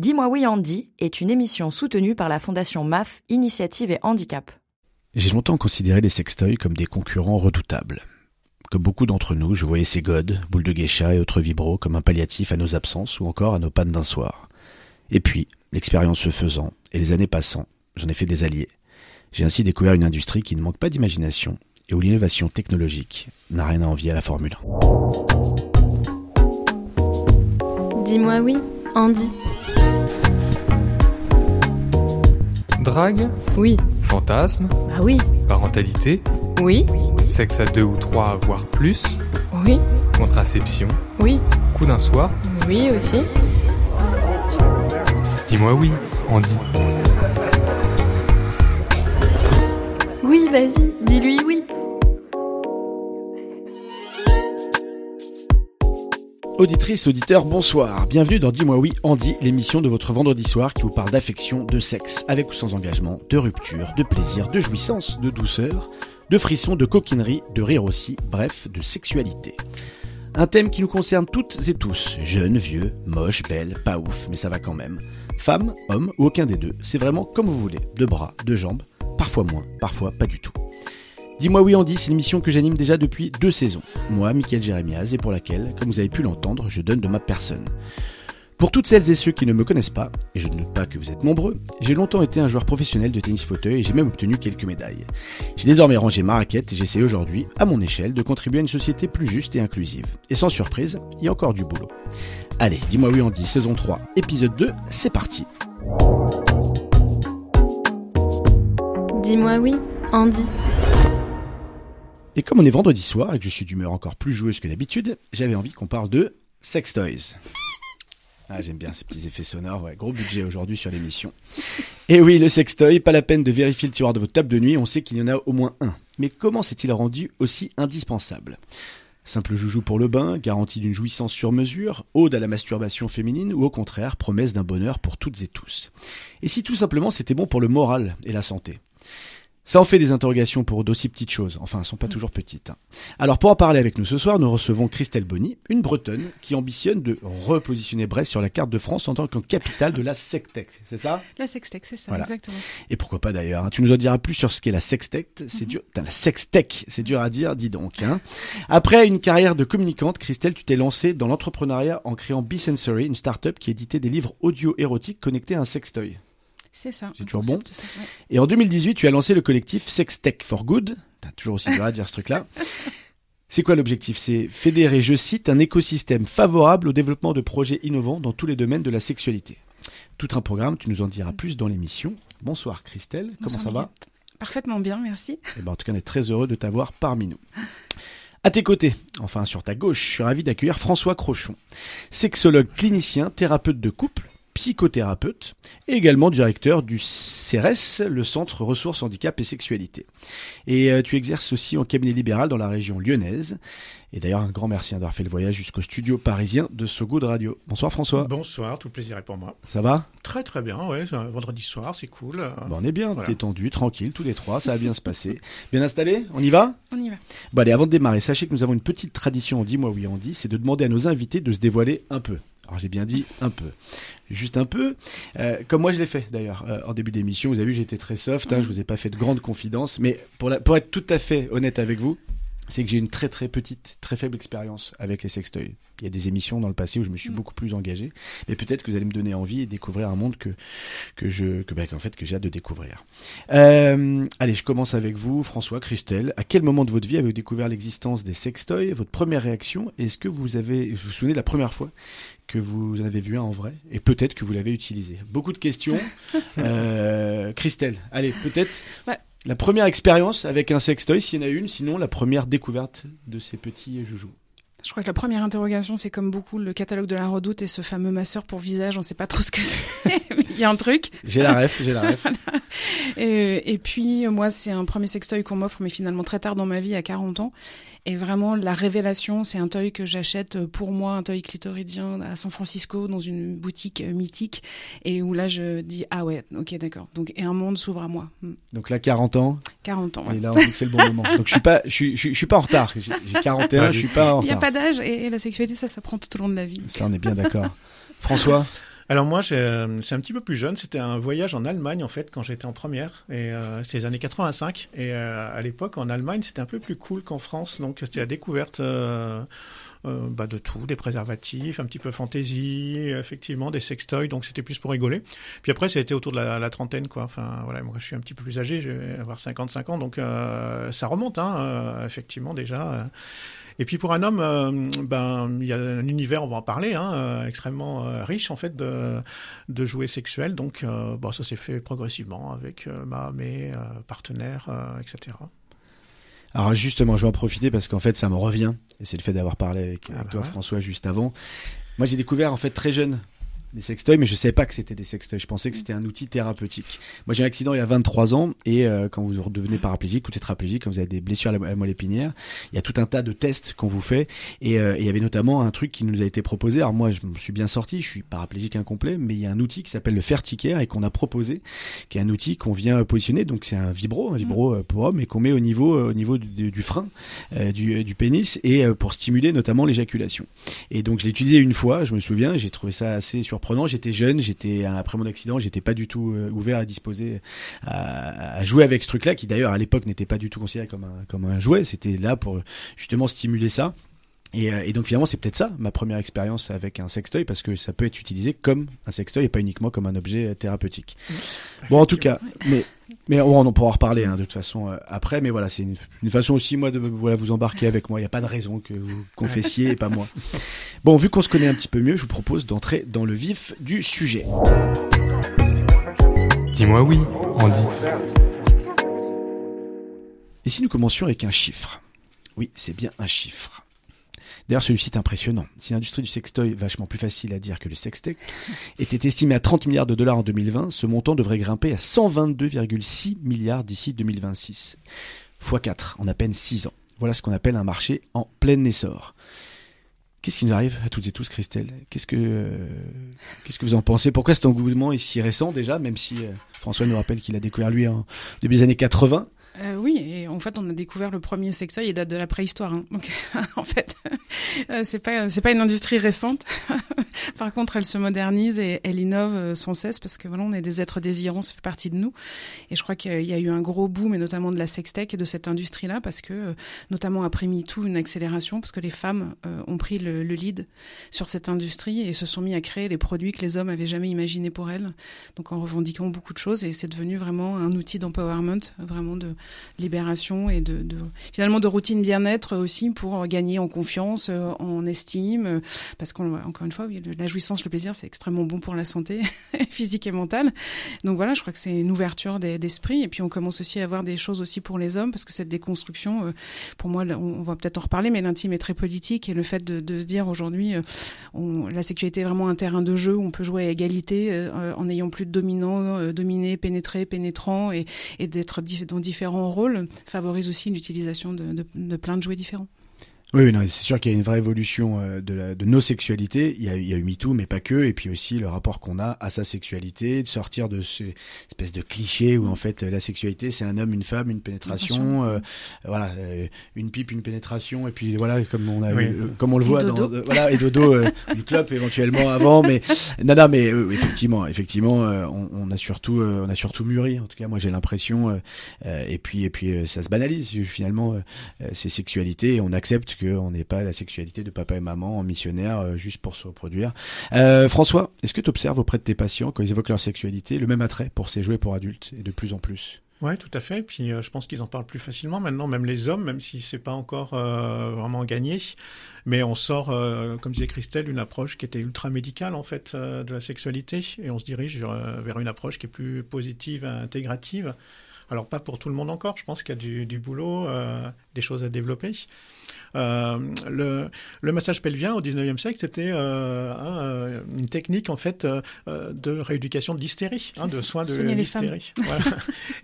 Dis-moi oui Andy est une émission soutenue par la Fondation MAF Initiative et Handicap. J'ai longtemps considéré les sextoys comme des concurrents redoutables. Comme beaucoup d'entre nous, je voyais ces godes, boules de geisha et autres vibros comme un palliatif à nos absences ou encore à nos pannes d'un soir. Et puis, l'expérience se faisant et les années passant, j'en ai fait des alliés. J'ai ainsi découvert une industrie qui ne manque pas d'imagination et où l'innovation technologique n'a rien à envier à la Formule 1. Dis-moi oui, Andy. Drague Oui. Fantasme Ah oui. Parentalité Oui. Sexe à deux ou trois, voire plus Oui. Contraception Oui. Coup d'un soir Oui aussi. Dis-moi oui, Andy. Oui, vas-y, dis-lui oui. Auditrices, auditeurs, bonsoir. Bienvenue dans Dis-moi oui, Andy, l'émission de votre vendredi soir qui vous parle d'affection, de sexe, avec ou sans engagement, de rupture, de plaisir, de jouissance, de douceur, de frisson, de coquinerie, de rire aussi, bref, de sexualité. Un thème qui nous concerne toutes et tous, jeunes, vieux, moches, belles, pas ouf, mais ça va quand même. Femmes, hommes ou aucun des deux, c'est vraiment comme vous voulez, de bras, de jambes, parfois moins, parfois pas du tout. Dis-moi oui Andy, c'est l'émission que j'anime déjà depuis deux saisons. Moi, Mickaël Jérémiaz, et pour laquelle, comme vous avez pu l'entendre, je donne de ma personne. Pour toutes celles et ceux qui ne me connaissent pas, et je ne doute pas que vous êtes nombreux, j'ai longtemps été un joueur professionnel de tennis fauteuil et j'ai même obtenu quelques médailles. J'ai désormais rangé ma raquette et j'essaie aujourd'hui, à mon échelle, de contribuer à une société plus juste et inclusive. Et sans surprise, il y a encore du boulot. Allez, dis-moi oui Andy, saison 3, épisode 2, c'est parti. Dis-moi oui, Andy. Et comme on est vendredi soir et que je suis d'humeur encore plus joueuse que d'habitude, j'avais envie qu'on parle de sex toys. Ah, j'aime bien ces petits effets sonores, ouais, gros budget aujourd'hui sur l'émission. Et oui, le sextoy, pas la peine de vérifier le tiroir de votre table de nuit, on sait qu'il y en a au moins un. Mais comment s'est-il rendu aussi indispensable? Simple joujou pour le bain, garantie d'une jouissance sur mesure, ode à la masturbation féminine ou au contraire promesse d'un bonheur pour toutes et tous. Et si tout simplement c'était bon pour le moral et la santé? Ça en fait des interrogations pour d'aussi petites choses. Enfin, elles sont pas toujours petites. Hein. Alors, pour en parler avec nous ce soir, nous recevons Christelle Bonny, une Bretonne qui ambitionne de repositionner Brest sur la carte de France en tant que capitale de la sextech. C'est ça? La sextech, c'est ça, exactement. Et pourquoi pas d'ailleurs hein. Tu nous en diras plus sur ce qu'est la sextech. C'est dur. La sextech, c'est dur à dire, dis donc. Hein. Après une carrière de communicante, Christelle, tu t'es lancée dans l'entrepreneuriat en créant Be-Sensory, une start-up qui éditait des livres audio érotiques connectés à un sextoy. C'est ça. C'est toujours bon. Et en 2018, tu as lancé le collectif Sex Tech for Good. T'as toujours aussi dur à dire ce truc-là. C'est quoi l'objectif? C'est fédérer, je cite, un écosystème favorable au développement de projets innovants dans tous les domaines de la sexualité. Tout un programme, tu nous en diras plus dans l'émission. Bonsoir Christelle, comment ça va? Parfaitement bien, merci. Et eh ben, en tout cas, on est très heureux de t'avoir parmi nous. À tes côtés, enfin sur ta gauche, je suis ravi d'accueillir François Crochon, sexologue clinicien, thérapeute de couple, psychothérapeute et également directeur du CRS, le Centre Ressources Handicap et Sexualité. Et euh, tu exerces aussi en cabinet libéral dans la région lyonnaise. Et d'ailleurs, un grand merci d'avoir fait le voyage jusqu'au studio parisien de Sogo de Radio. Bonsoir François. Bonsoir, tout le plaisir est pour moi. Ça va? Très très bien, ouais, vendredi soir, c'est cool. on est bien, détendu, tranquille, tous les trois, ça va bien se passer. Bien installé? On y va? On y va. Bon allez, avant de démarrer, sachez que nous avons une petite tradition, on dit moi oui on dit, c'est de demander à nos invités de se dévoiler un peu. Alors j'ai bien dit un peu, juste un peu, euh, comme moi je l'ai fait d'ailleurs euh, en début d'émission. Vous avez vu, j'étais très soft, hein, je vous ai pas fait de grandes confidences, mais pour, pour être tout à fait honnête avec vous, c'est que j'ai une très très petite, très faible expérience avec les sextoys. Il y a des émissions dans le passé où je me suis mm. beaucoup plus engagé, mais peut-être que vous allez me donner envie et découvrir un monde que que je que bah, qu'en fait que j'ai hâte de découvrir. Euh, allez, je commence avec vous, François, Christelle. À quel moment de votre vie avez-vous découvert l'existence des sextoys? Votre première réaction? Est-ce que vous avez, vous vous souvenez de la première fois que vous en avez vu un en vrai? Et peut-être que vous l'avez utilisé Beaucoup de questions. euh, Christelle, allez, peut-être. Ouais. La première expérience avec un sextoy, s'il y en a une, sinon la première découverte de ces petits joujoux. Je crois que la première interrogation, c'est comme beaucoup le catalogue de la redoute et ce fameux masseur pour visage. On sait pas trop ce que c'est, il y a un truc. J'ai la ref, j'ai la ref. et, et, puis, moi, c'est un premier sextoy qu'on m'offre, mais finalement très tard dans ma vie, à 40 ans. Et vraiment, la révélation, c'est un toy que j'achète pour moi, un toy clitoridien à San Francisco, dans une boutique mythique, et où là, je dis, ah ouais, ok, d'accord. Donc, et un monde s'ouvre à moi. Hmm. Donc là, 40 ans. 40 ans, ouais. Et là, on dit que c'est le bon moment. Donc, je suis pas, je suis, je suis, pas en retard. J'ai 41, je suis pas en retard. Il n'y a pas d'âge, et, la sexualité, ça, ça prend tout au long de la vie. Ça, on est bien d'accord. François? Alors moi, c'est un petit peu plus jeune. C'était un voyage en Allemagne en fait quand j'étais en première. Et euh, c'est les années 85. Et euh, à l'époque, en Allemagne, c'était un peu plus cool qu'en France. Donc c'était la découverte. Euh, euh, bah, de tout, des préservatifs, un petit peu fantaisie, effectivement, des sextoys, donc c'était plus pour rigoler. Puis après, été autour de la, trentaine, quoi. Enfin, voilà, moi je suis un petit peu plus âgé, je vais avoir 55 ans, donc euh, ça remonte, hein, euh, effectivement, déjà. Et puis pour un homme, euh, ben il y a un univers, on va en parler, hein, euh, extrêmement euh, riche en fait de, de jouets sexuels. Donc bon, ça s'est fait progressivement avec ma mes partenaires, etc. Alors justement, je vais en profiter parce qu'en fait, ça me revient, et c'est le fait d'avoir parlé avec, ah bah toi, ouais. François, juste avant. Moi, j'ai découvert en fait très jeune des sextoys, mais je savais pas que c'était des sextoys. Je pensais que c'était un outil thérapeutique. Moi, j'ai un accident il y a 23 ans, et euh, quand vous redevenez paraplégique ou tétraplégique, quand vous avez des blessures à la, moelle épinière, il y a tout un tas de tests qu'on vous fait, et euh, il y avait notamment un truc qui nous a été proposé. Alors moi, je me suis bien sorti, je suis paraplégique incomplet, mais il y a un outil qui s'appelle le Ferticare et qu'on a proposé, qui est un outil qu'on vient positionner. Donc c'est un vibro, un vibro euh, pour homme, et qu'on met au niveau, au niveau du, du frein euh, du, du, pénis, et euh, pour stimuler notamment l'éjaculation. Et donc je l'ai utilisé une fois, je me souviens, j'ai trouvé ça assez surprenant. J'étais jeune, j'étais après mon accident, j'étais pas du tout euh, ouvert à disposer à, à, jouer avec ce truc-là, qui d'ailleurs à l'époque n'était pas du tout considéré comme un comme un jouet. C'était là pour justement stimuler ça. Et, euh, et, donc finalement c'est peut-être ça ma première expérience avec un sextoy parce que ça peut être utilisé comme un sextoy et pas uniquement comme un objet thérapeutique. Mmh. Bon en tout cas, mais mais on, on pourra en reparler hein, de toute façon euh, après. Mais voilà c'est une, une, façon aussi moi de voilà vous embarquer avec moi. Il n'y a pas de raison que vous confessiez et pas moi. Bon vu qu'on se connaît un petit peu mieux, je vous propose d'entrer dans le vif du sujet. Dis-moi oui, Andy. Et si nous commencions avec un chiffre? Oui, c'est bien un chiffre. D'ailleurs, celui-ci est impressionnant. Si l'industrie du sextoy, vachement plus facile à dire que le sextech, était estimé à 30 milliards de dollars en 2020, ce montant devrait grimper à 122,6 milliards d'ici 2026. Fois 4 en à peine 6 ans. Voilà ce qu'on appelle un marché en plein essor. Qu'est-ce qui nous arrive à toutes et tous, Christelle? Qu'est-ce que euh, qu'est-ce que vous en pensez? Pourquoi cet engouement est si récent déjà, même si euh, François nous rappelle qu'il a découvert lui en début des années 80 euh, oui, et en fait, on a découvert le premier sextoy, il date de la préhistoire. Hein. Donc, en fait, euh, c'est pas c'est pas une industrie récente. Par contre, elle se modernise et elle innove euh, sans cesse parce que voilà, on est des êtres désirants, ça fait partie de nous. Et je crois qu'il y a eu un gros boom, et notamment de la sextech et de cette industrie-là, parce que euh, notamment après MeToo, une accélération, parce que les femmes ont pris le, le, lead sur cette industrie et se sont mis à créer les produits que les hommes avaient jamais imaginés pour elles. Donc en revendiquant beaucoup de choses, et c'est devenu vraiment un outil d'empowerment, vraiment de libération et de, finalement de routine bien-être aussi pour gagner en confiance, euh, en estime, euh, parce qu'encore une fois, oui, la jouissance, le plaisir, c'est extrêmement bon pour la santé physique et mentale. Donc voilà, je crois que c'est une ouverture d'esprit et puis on commence aussi à avoir des choses aussi pour les hommes parce que cette déconstruction, euh, pour moi, on va peut-être en reparler, mais l'intime est très politique et le fait de, se dire aujourd'hui, la sexualité est vraiment un terrain de jeu où on peut jouer à égalité en n'ayant plus de dominant, dominé, pénétré, pénétrant et d'être dans différents rôles favorise aussi l'utilisation de plein de jouets différents. Oui, non, c'est sûr qu'il y a une vraie évolution euh, de, la, de nos sexualités. Il y, a, il y a eu MeToo, mais pas que. Et puis aussi le rapport qu'on a à sa sexualité, de sortir de ces espèces de clichés où en fait la sexualité c'est un homme, une femme, une pénétration, euh, voilà, euh, une pipe, une pénétration, et puis voilà comme on a, oui. eu, comme on le et voit dodo. dans, euh, voilà, et dodo, euh, une clope éventuellement avant, mais non, non, mais effectivement, effectivement, on, on, a surtout, on a surtout mûri. En tout cas, moi j'ai l'impression, et puis et puis ça se banalise finalement ces sexualités, et on accepte qu'on n'est pas la sexualité de papa et maman en missionnaire euh, juste pour se reproduire. Euh, François, est-ce que tu observes auprès de tes patients, quand ils évoquent leur sexualité, le même attrait pour ces jouets pour adultes et de plus en plus? Ouais, tout à fait. Puis euh, je pense qu'ils en parlent plus facilement maintenant, même les hommes, même si c'est pas encore vraiment gagné. Mais on sort, comme disait Christelle, une approche qui était ultra médicale en fait de la sexualité, et on se dirige vers une approche qui est plus positive, intégrative. Alors pas pour tout le monde encore. Je pense qu'il y a du boulot, des choses à développer. Euh, le, le, massage pelvien au 19e siècle, c'était euh, une technique en fait euh, de rééducation de l'hystérie, hein, de soins de l'hystérie. Voilà.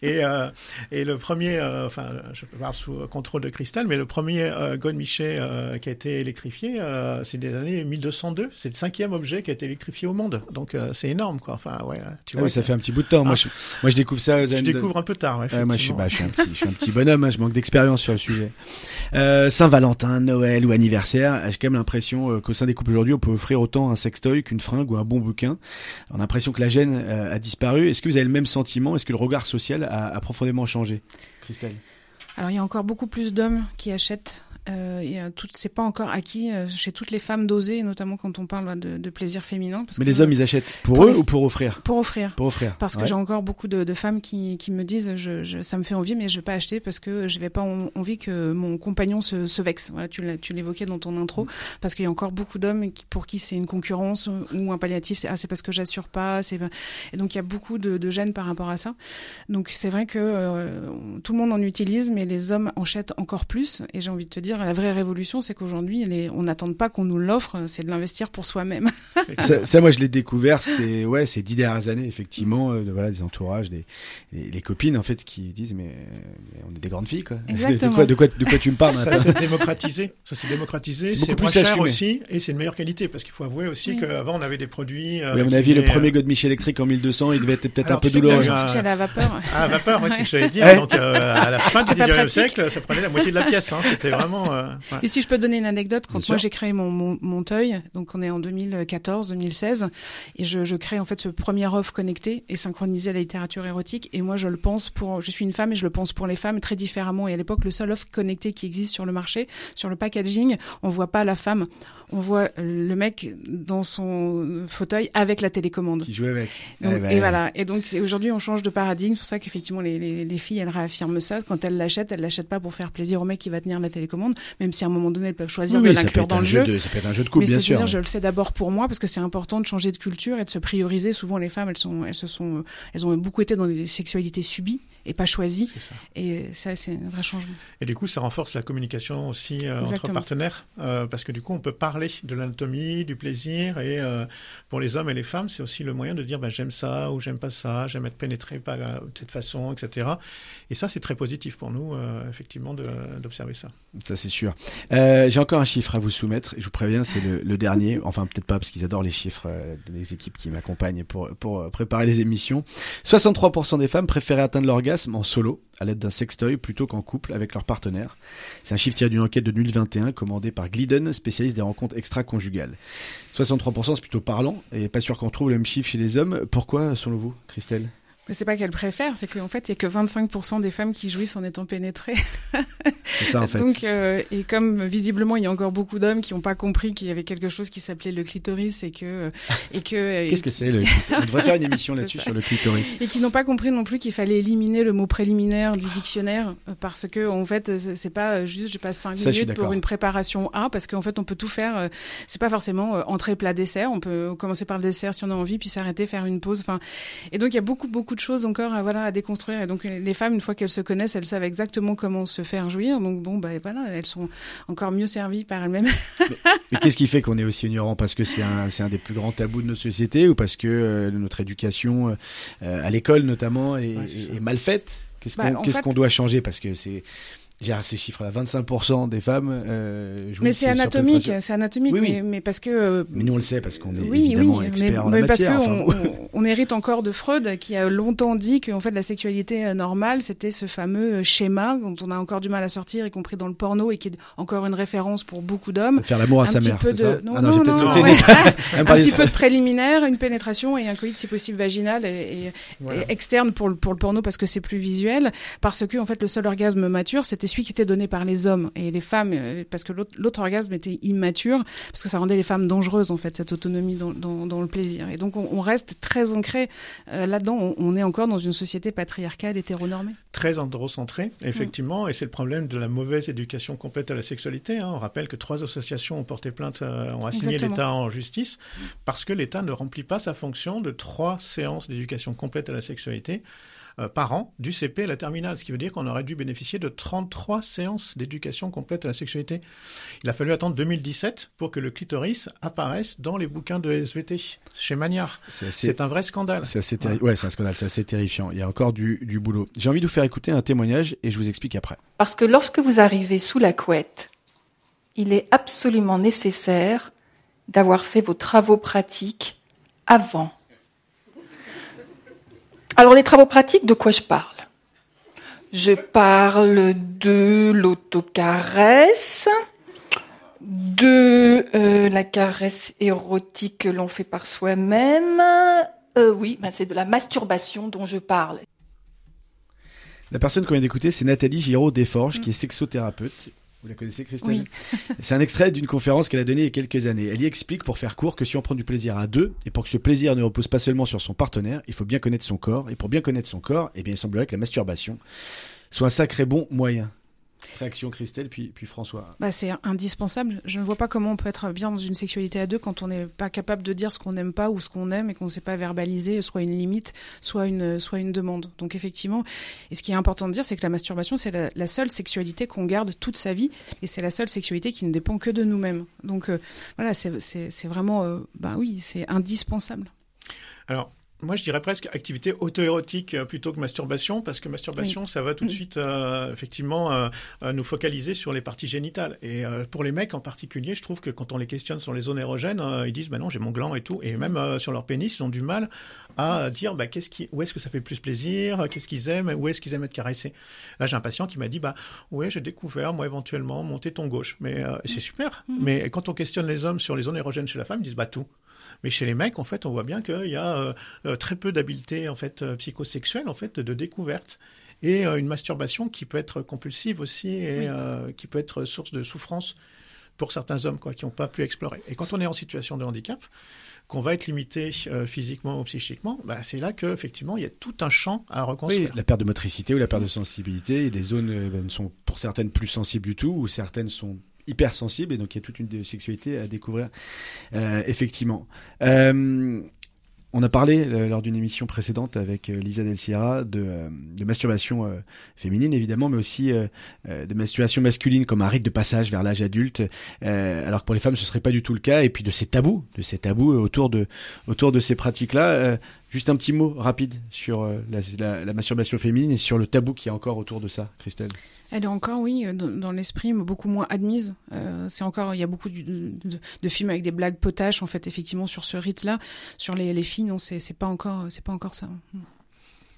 et, et le premier, enfin, je peux voir sous contrôle de cristal, mais le premier Godmichet qui a été électrifié, c'est des années 1202. C'est le cinquième objet qui a été électrifié au monde. Donc c'est énorme, quoi. Enfin, ouais. Tu ah vois, oui, ça fait un petit bout de temps. Ah. Moi, je, moi, je découvre ça. Tu découvres un peu tard, ouais, moi, je suis, bah, je suis un petit, je suis un petit bonhomme. Hein, je manque d'expérience sur le sujet. Euh, Saint-Valentin. Saint-Valentin, Noël ou anniversaire, j'ai quand même l'impression euh, qu'au sein des couples aujourd'hui, on peut offrir autant un sextoy qu'une fringue ou un bon bouquin? On a l'impression que la gêne euh, a disparu. Est-ce que vous avez le même sentiment? Est-ce que le regard social a, a profondément changé? Christelle Alors il y a encore beaucoup plus d'hommes qui achètent euh, et, euh, tout, c'est pas encore acquis euh, chez toutes les femmes d'oser, notamment quand on parle de, de plaisir féminin. Parce Mais que, les hommes, ils achètent pour, pour eux les- ou pour offrir? Pour offrir. Pour offrir. Parce que j'ai encore beaucoup de, de femmes qui, qui me disent je, je, ça me fait envie mais je vais pas acheter parce que je vais pas en- envie que mon compagnon se, se vexe. Voilà, tu l'as- tu l'évoquais dans ton intro parce qu'il y a encore beaucoup d'hommes pour qui c'est une concurrence ou un palliatif. C'est ah c'est parce que j'assure pas. C'est et donc il y a beaucoup de, de gêne par rapport à ça. Donc c'est vrai que euh, tout le monde en utilise mais les hommes en achètent encore plus. Et j'ai envie de te dire la vraie révolution c'est qu'aujourd'hui on n'attend pas qu'on nous l'offre, c'est de l'investir pour soi-même. Ça, ça, moi, je l'ai découvert, c'est ouais, ces dix dernières années, effectivement, euh, de- voilà, des entourages, des, les, les copines, en fait, qui disent mais, mais on est des grandes filles, quoi. De quoi, de quoi, de quoi tu me parles Ça maintenant s'est démocratisé. Ça s'est démocratisé. C'est beaucoup plus cher assumé. aussi et c'est de meilleure qualité parce qu'il faut avouer aussi Oui. qu'avant on avait des produits. euh, Oui, à mon qui avis, le premier euh, Godmich électrique en 1200, il devait être peut-être un peu douloureux. à la vapeur. Ah, vapeur, ouais, c'est ce que j'allais dire. Ouais. Donc, euh, à la fin du C'était pas 19e pratique. siècle, ça prenait la moitié de la pièce. Hein. C'était vraiment. Euh, ouais. Et si je peux donner une anecdote, quand Bien moi j'ai créé mon, mon, mon Teuil, donc on est en 2014-2016, et je, je crée en fait ce premier offre connecté et synchronisé à la littérature érotique. Et moi je le pense pour, je suis une femme et je le pense pour les femmes très différemment. Et à l'époque, le seul offre connecté qui existe sur le marché, sur le packaging, on voit pas la femme, on voit le mec dans son fauteuil avec la télécommande. Qui jouait avec. Donc, Eh ben, et voilà. Et donc c'est- aujourd'hui on change de paradigme. C'est pour ça qu'effectivement les, les, les filles elles réaffirment ça. Quand elles l'achètent, elles l'achètent pas pour faire plaisir au mec qui va tenir la télécommande, même si à un moment donné elles peuvent choisir oui, de ça peut l'inclure être dans un le jeu de, ça peut être un jeu de couple, Mais bien sûr. dire, je le fais d'abord pour moi parce que c'est important de changer de culture et de se prioriser. Souvent, les femmes, elles sont, elles se sont, elles ont beaucoup été dans des sexualités subies et pas ça. Et ça, c'est un vrai changement. Et du coup, ça renforce la communication aussi euh, entre partenaires, euh, parce que du coup, on peut parler de l'anatomie, du plaisir, et euh, pour les hommes et les femmes, c'est aussi le moyen de dire, bah, j'aime ça ou j'aime pas ça, j'aime être pénétré par euh, de cette façon, etc. Et ça, c'est très positif pour nous, euh, effectivement, d'observer ça. Ça, c'est sûr. Euh, J'ai encore un chiffre à vous soumettre. et Je vous préviens, c'est le, le dernier. Enfin, peut-être pas, parce qu'ils adorent les chiffres des équipes qui m'accompagnent pour, pour préparer les émissions. 63% des femmes préféraient atteindre l'orgasme en solo, à l'aide d'un sextoy, plutôt qu'en couple avec leur partenaire. C'est un chiffre tiré d'une enquête de 2021 commandée par Glidden, spécialiste des rencontres extra-conjugales. 63%, c'est plutôt parlant, et pas sûr qu'on trouve le même chiffre chez les hommes. Pourquoi, selon vous, Christelle? Mais c'est pas qu'elles préfèrent, c'est qu'en fait, il y a que 25% des femmes qui jouissent en étant pénétrées. C'est ça, en fait. Donc, euh, et comme visiblement, il y a encore beaucoup d'hommes qui n'ont pas compris qu'il y avait quelque chose qui s'appelait le clitoris et que, et que, Qu'est-ce que c'est le clitoris On devrait faire une émission là-dessus sur le clitoris. et qui n'ont pas compris non plus qu'il fallait éliminer le mot préliminaire du dictionnaire euh, parce que en fait euh, c'est- pas euh, juste je passe cinq Ça, je suis minutes d'accord. pour une préparation A parce qu'en fait on peut tout faire euh, c'est pas forcément euh, entrée plat dessert on peut commencer par le dessert si on a envie puis s'arrêter faire une pause enfin et donc il y a beaucoup beaucoup de choses encore à, voilà à déconstruire. Et donc les les femmes une fois qu'elles se connaissent elles savent exactement comment se faire jouir. Donc bon bah voilà elles sont encore mieux servies par elles-mêmes. Mais qu'est-ce qui fait qu'on est aussi ignorant? Parce que c'est un, c'est un des plus grands tabous de nos sociétés ou parce que euh, notre éducation, euh, à l'école notamment, est, Ouais, c'est ça. est- est mal faite? Qu'est-ce Bah, qu'on qu'est-ce fait- qu'on doit changer? Parce que c'est. J'ai ces chiffres-là, 25% des femmes euh, mais c'est anatomique c'est anatomique Oui, oui. mais, mais parce que euh, Mais nous on le sait parce qu'on est Oui, évidemment oui, experts mais, en mais la parce enfin, on, vous- on- on hérite encore de Freud qui a longtemps dit qu'en fait la sexualité euh, normale c'était ce fameux schéma dont on a encore du mal à sortir, y compris dans le porno et qui est encore une référence pour beaucoup d'hommes. faire l'amour à sa mère, ça non Ah non non, non, ouais. un petit peu de préliminaire, une pénétration et un coït si possible vaginal et, et- Voilà. et externe pour le pour le porno parce que c'est plus visuel parce que en fait le seul orgasme mature c'était celui qui était donné par les hommes et les femmes euh, parce que l'autre orgasme était immature parce que ça rendait les femmes dangereuses en fait cette autonomie dans, dans, dans le plaisir et donc on, on reste très ancré euh, là-dedans on, on est encore dans une société patriarcale hétéronormée Très androcentré, effectivement, et c'est le problème de la mauvaise éducation complète à la sexualité. hein. On rappelle que trois associations ont porté plainte, euh, ont assigné l'État en justice, parce que l'État ne remplit pas sa fonction de trois séances d'éducation complète à la sexualité par an, du CP à la terminale, ce qui veut dire qu'on aurait dû bénéficier de 33 séances d'éducation complète à la sexualité. Il a fallu attendre 2017 pour que le clitoris apparaisse dans les bouquins de SVT, chez Magnard. C'est assez- C'est un vrai scandale. C'est assez, terri- ouais, c'est un scandale, c'est assez terrifiant. Il y a encore du, du boulot. J'ai envie de vous faire écouter un témoignage et je vous explique après. Parce que lorsque vous arrivez sous la couette, il est absolument nécessaire d'avoir fait vos travaux pratiques avant. Alors les travaux pratiques, de quoi je parle? Je parle de l'autocaresse, Deux, euh, la caresse érotique que l'on fait par soi-même. Euh, oui, ben c'est de la masturbation dont je parle. La personne qu'on vient d'écouter, c'est Nathalie Giraud Desforges, qui est sexothérapeute. Vous la connaissez, Christelle Oui. C'est un extrait d'une conférence qu'elle a donnée il y a quelques années. Elle y explique, pour faire court, que si on prend du plaisir à deux, et pour que ce plaisir ne repose pas seulement sur son partenaire, il faut bien connaître son corps. Et pour bien connaître son corps, eh bien, il semblerait que la masturbation soit un sacré bon moyen. Réaction Christelle, puis, puis François. Bah, c'est indispensable. Je ne vois pas comment on peut être bien dans une sexualité à deux quand on n'est pas capable de dire ce qu'on n'aime pas ou ce qu'on aime et qu'on ne sait pas verbaliser soit une limite, soit une, soit une demande. Donc effectivement, et ce qui est important de dire, c'est que la masturbation, c'est la, la seule sexualité qu'on garde toute sa vie et c'est la seule sexualité qui ne dépend que de nous-mêmes. Donc euh, voilà, c'est c'est- c'est vraiment, euh, bah oui, c'est indispensable. Alors, moi, je dirais presque activité auto-érotique euh, plutôt que masturbation, parce que masturbation, ça va tout de Mm. suite, euh, effectivement, euh, nous focaliser sur les parties génitales. Et euh, pour les mecs en particulier, je trouve que quand on les questionne sur les zones érogènes, ils disent, bah non, j'ai mon gland et tout. Et même euh, sur leur pénis, ils ont du mal à dire, bah, qu'est-ce qui, où est-ce que ça fait plus plaisir, qu'est-ce qu'ils aiment, où est-ce qu'ils aiment être caressés. Là, j'ai un patient qui m'a dit, bah, ouais, j'ai découvert, moi, éventuellement, mon téton gauche. Mais c'est super. Mais quand on questionne les hommes sur les zones érogènes chez la femme, ils disent, bah, tout. Mais chez les mecs, en fait, on voit bien qu'il y a euh, euh, très peu d'habileté en fait euh, psychosexuelle, en fait, de découverte, et euh, une masturbation qui peut être compulsive aussi et Oui. euh, qui peut être source de souffrance pour certains hommes quoi, qui n'ont pas pu explorer. Et quand on est en situation de handicap, qu'on va être limité euh, physiquement ou psychiquement, bah, c'est là que effectivement il y a tout un champ à Oui, reconstruire. la perte de motricité ou la perte de sensibilité. Les zones euh, ben, sont pour certaines plus sensibles du tout, ou certaines sont hypersensibles. Et donc il y a toute une sexualité à découvrir, euh, effectivement. Euh, on a parlé euh, lors d'une émission précédente avec Lisa Del Sierra de, masturbation féminine évidemment, mais aussi de masturbation masculine comme un rite de passage vers l'âge adulte, alors que pour les femmes ce serait pas du tout le cas. Et puis de ces tabous, de ces tabous autour de ces pratiques-là. Euh, juste un petit mot rapide sur euh, la, masturbation féminine et sur le tabou qu'il y a encore autour de ça, Christelle. Elle est encore, oui, euh, dans, l'esprit, mais beaucoup moins admise. Euh, c'est encore, il y a beaucoup de, films avec des blagues potaches, en fait, effectivement, sur ce rite-là. Sur les, les filles, non, c'est pas encore, c'est pas encore ça.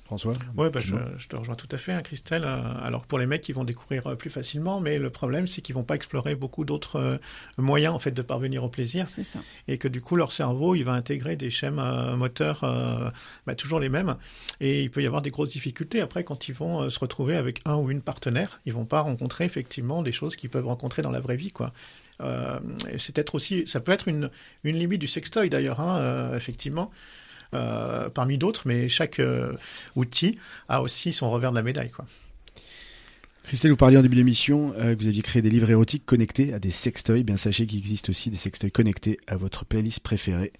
François Ouais, bah, je, te rejoins tout à fait, hein, Christelle. Euh, alors pour les mecs, ils vont découvrir euh, plus facilement, mais le problème, c'est qu'ils vont pas explorer beaucoup d'autres euh, moyens en fait de parvenir au plaisir. C'est ça. et que du coup leur cerveau il va intégrer des schèmes euh, moteurs euh, bah, toujours les mêmes et il peut y avoir des grosses difficultés après quand ils vont euh, se retrouver avec un ou une partenaire ils vont pas rencontrer effectivement des choses qu'ils peuvent rencontrer dans la vraie vie quoi euh, c'est peut-être aussi ça peut être une, une limite du sextoy d'ailleurs hein, euh, effectivement euh, parmi d'autres mais chaque euh, outil a aussi son revers de la médaille quoi Christelle, vous parliez en début d'émission euh, que vous aviez créé des livres érotiques connectés à des sextoys. Bien sachez qu'il existe aussi des sextoys connectés à votre playlist préférée.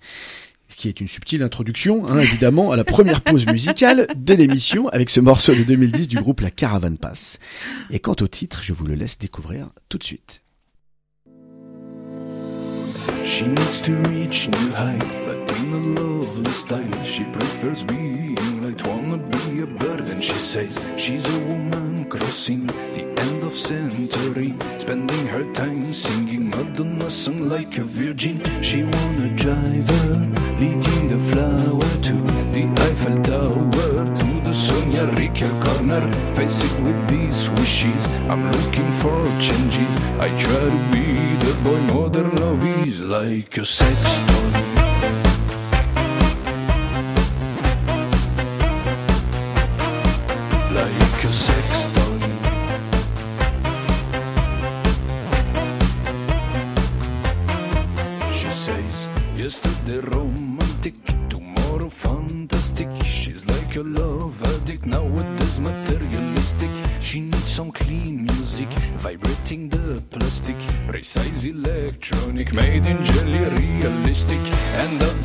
Ce qui est une subtile introduction, hein, évidemment, à la première pause musicale de l'émission avec ce morceau de 2010 du groupe La Caravan Pass. Et quant au titre, je vous le laisse découvrir tout de suite. She needs to reach new height, in a lovely style. She prefers being light, wanna be a bird, and she says she's a woman crossing the end of century, spending her time singing Madonna song like a virgin. She wanna drive her, leading the flower to the Eiffel Tower, to the Sonia Riquel corner. Face it with these wishes. I'm looking for changes. I try to be the boy modern love is like a sex toy.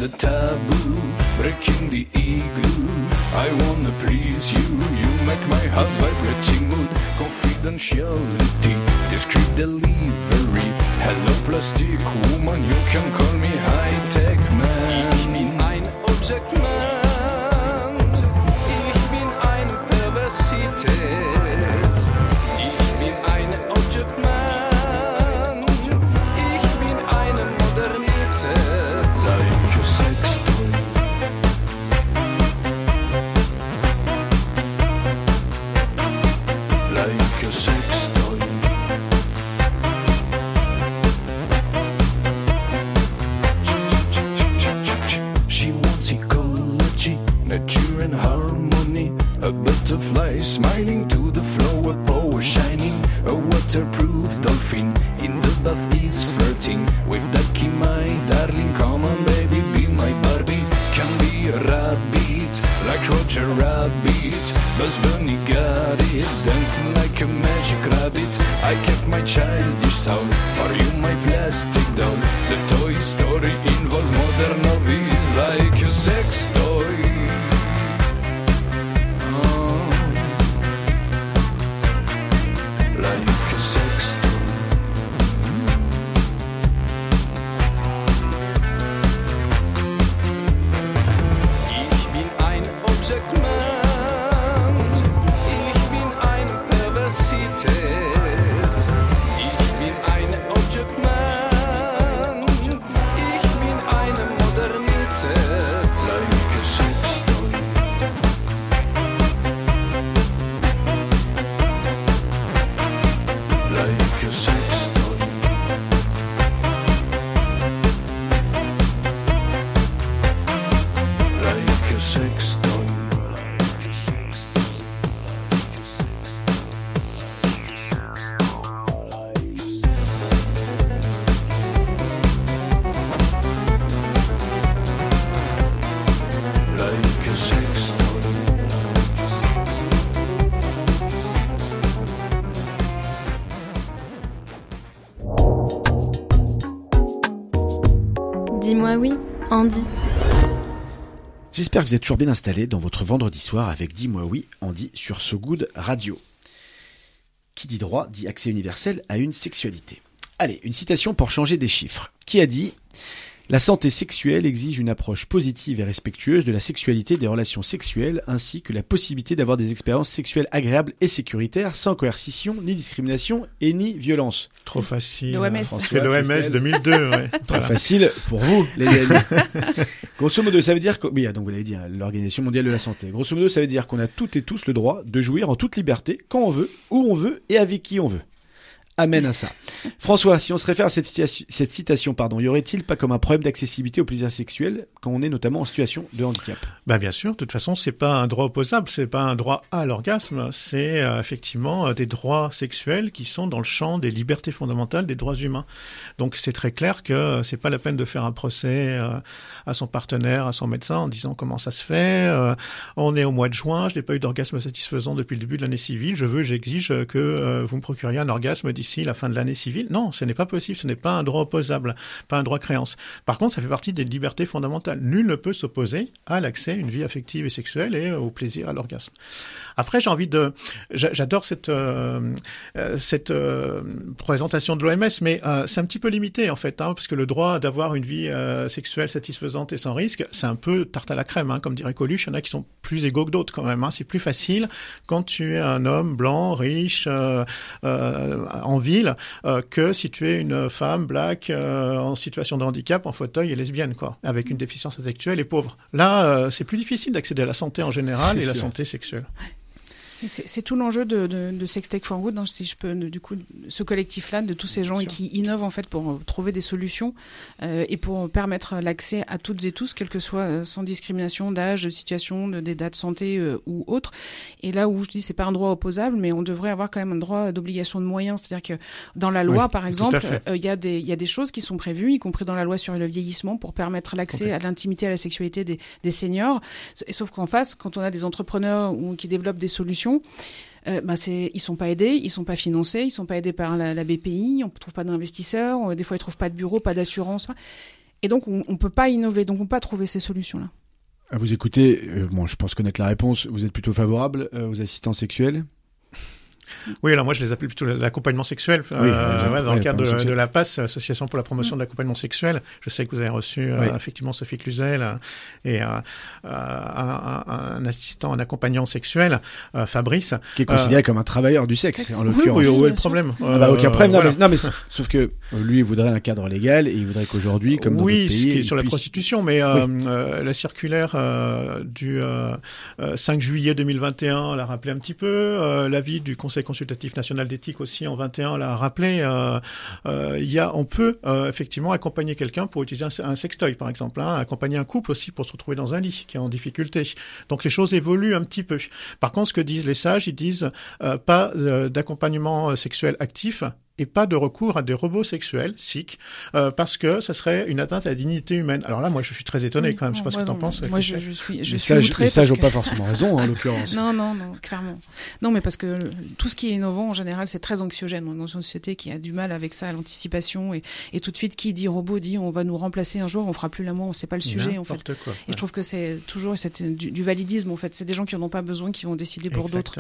The taboo, breaking the igloo. I wanna please you, you make my heart vibrating mood. Confidentiality, discreet delivery. Hello, plastic woman, you can call me high tech man. Ich bin ein Object Man. J'espère que vous êtes toujours bien installés dans votre vendredi soir avec Dis-moi oui, Andy sur So Good Radio. Qui dit droit dit accès universel à une sexualité. Allez, une citation pour changer des chiffres. Qui a dit La santé sexuelle exige une approche positive et respectueuse de la sexualité des relations sexuelles, ainsi que la possibilité d'avoir des expériences sexuelles agréables et sécuritaires, sans coercition, ni discrimination et ni violence. Trop facile. C'est l'OMS Christelle. 2002, ouais. Trop Voilà. facile pour vous, les amis. Grosso modo, ça veut dire que, oui, donc vous l'avez dit, hein, l'Organisation mondiale de la santé. Grosso modo, ça veut dire qu'on a toutes et tous le droit de jouir en toute liberté, quand on veut, où on veut et avec qui on veut. Amen à ça. François, si on se réfère à cette, citation- pardon, y aurait-il pas comme un problème d'accessibilité au plaisir sexuel quand on est notamment en situation de handicap? Bah bien sûr, de toute façon, c'est pas un droit opposable, c'est pas un droit à l'orgasme, c'est euh, effectivement euh, des droits sexuels qui sont dans le champ des libertés fondamentales des droits humains. Donc c'est très clair que euh, c'est pas la peine de faire un procès euh, à son partenaire, à son médecin en disant comment ça se fait. on est au mois de juin, je n'ai pas eu d'orgasme satisfaisant depuis le début de l'année civile, je veux, j'exige que vous me procuriez un orgasme la fin de l'année civile. Non, ce n'est pas possible, ce n'est pas un droit opposable, pas un droit créance. Par contre, ça fait partie des libertés fondamentales. Nul ne peut s'opposer à l'accès à une vie affective et sexuelle et euh, au plaisir à l'orgasme. Après, j'ai envie de, j'a- j'adore cette euh, euh, cette présentation de l'OMS, mais c'est un petit peu limité en fait, hein, parce que le droit d'avoir une vie sexuelle satisfaisante et sans risque, c'est un peu tarte à la crème, hein, comme dirait Coluche. Il y en a qui sont plus égaux que d'autres quand même. Hein. C'est plus facile quand tu es un homme blanc, riche, euh, en ville, euh, que si tu es une femme black euh, en situation de handicap, en fauteuil et lesbienne, quoi, avec une déficience intellectuelle et pauvre. Là, euh, c'est plus difficile d'accéder à la santé en général et la sûr. santé sexuelle. C'est tout l'enjeu de, de, de Sextech for Good, hein, si je peux, du coup, ce collectif-là, de tous ces gens qui innovent en fait pour euh, trouver des solutions euh, et pour permettre l'accès à toutes et tous, quelle que soit euh, sans discrimination d'âge, de situation, de- d'état de santé euh, ou autre. Et là où je dis c'est pas un droit opposable, mais on devrait avoir quand même un droit d'obligation de moyens, c'est-à-dire que dans la loi, Oui, par exemple, euh, il y a des il y a des choses qui sont prévues, y compris dans la loi sur le vieillissement, pour permettre l'accès à l'intimité, à la sexualité des, des seniors. Et sauf qu'en face, quand on a des entrepreneurs ou qui développent des solutions, euh, bah ils sont pas aidés, ils sont pas financés, ils sont pas aidés par la, BPI, on trouve pas d'investisseurs, des fois ils trouvent pas de bureau, pas d'assurance. Et donc on, on peut pas innover, donc on peut pas trouver ces solutions-là. À Vous écoutez, euh, je pense connaître la réponse. Vous êtes plutôt favorable euh, aux assistants sexuels? Oui, alors moi je les appelle plutôt l'accompagnement sexuel. Oui, Euh, ouais, dans le cadre de, la PAS, Association pour la promotion de l'accompagnement sexuel. Je sais que vous avez reçu euh, Oui. effectivement Sophie Cluzel euh, et euh, euh, un, un- un assistant, un accompagnant sexuel, euh, Fabrice. Qui est considéré comme un travailleur du sexe, sexe. en Oui, l'occurrence. Oui, où est bien le problème Ah bah, aucun Euh, problème. Non, voilà. mais, non, mais sauf que lui, il voudrait un cadre légal et il voudrait qu'aujourd'hui, comme dans oui, ce pays, qui est il sur la prostitution, mais euh, euh, la circulaire euh, du euh, euh, 5 juillet 2021 l'a rappelé un petit peu. Euh, L'avis du Conseil consultatif national d'éthique aussi en 21 l'a rappelé. Euh, euh, il y a, on peut euh, effectivement accompagner quelqu'un pour utiliser un, sextoy, par exemple, hein, accompagner un couple aussi pour se retrouver dans un lit qui est en difficulté. Donc les choses évoluent un petit peu. Par contre, ce que disent les sages, ils disent euh, pas d'accompagnement sexuel actif et pas de recours à des robots sexuels, SIC, euh, parce que ça serait une atteinte à la dignité humaine. Alors là, moi, je suis très étonné quand même. Je sais pas ce que t'en penses. Moi, je, je suis, je les suis sages, outrée les sages parce n'ont que- pas forcément raison, hein, en l'occurrence. Non, non, non, clairement. Non, mais parce que tout ce qui est innovant, en général, c'est très anxiogène. On est dans une société qui a du mal avec ça, à l'anticipation. Et, et tout de suite, qui dit robot dit on va nous remplacer un jour, on fera plus l'amour, on sait pas le sujet, en fait. N'importe quoi. Et je trouve que c'est toujours du, du validisme, en fait. C'est des gens qui n'en ont pas besoin, qui vont décider pour d'autres.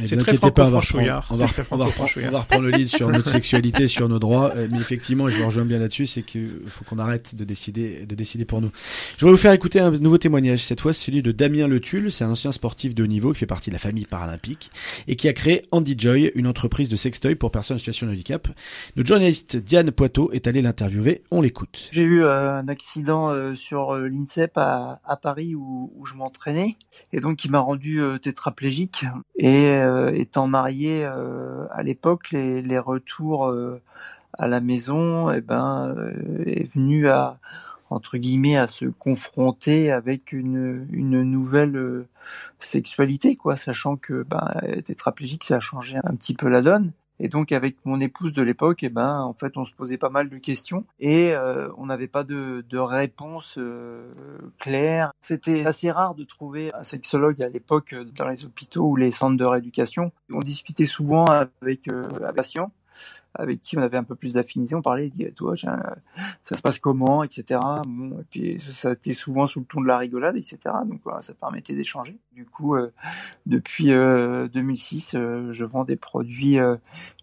Mais C'est vous très inquiétez pas, on va franco-franchouillard. reprendre- on va, C'est très on va reprendre- franco-franchouillard. on va reprendre le lead sur notre sexualité, sur nos droits. Euh, Mais effectivement, et je vous rejoins bien là-dessus, c'est qu'il faut qu'on arrête de décider, de décider pour nous. Je vais vous faire écouter un nouveau témoignage. Cette fois, celui de Damien Le Tulle. C'est un ancien sportif de haut niveau qui fait partie de la famille paralympique et qui a créé Andy Joy, une entreprise de sextoy pour personnes en situation de handicap. Notre journaliste Diane Poitot est allée l'interviewer. On l'écoute. J'ai eu euh, un accident euh, sur euh, l'INSEP à, à Paris où, où je m'entraînais et donc qui m'a rendu euh, tétraplégique. Et euh, étant marié euh, à l'époque, les, les retours euh, à la maison, eh ben, euh, est venu à entre guillemets à se confronter avec une, une nouvelle euh, sexualité, quoi, sachant que ben, tétraplégique, ça a changé un petit peu la donne. Et donc avec mon épouse de l'époque, eh ben en fait on se posait pas mal de questions et euh, on n'avait pas de, de réponse euh, claire. C'était assez rare de trouver un sexologue à l'époque euh, dans les hôpitaux ou les centres de rééducation. On discutait souvent avec euh, patient avec qui on avait un peu plus d'affinité. On parlait, il dit, toi, ça se passe comment, etc. Bon, et puis ça était souvent sous le ton de la rigolade, etc. Donc voilà, ça permettait d'échanger. Du coup, euh, depuis euh, 2006, euh, je vends des produits euh,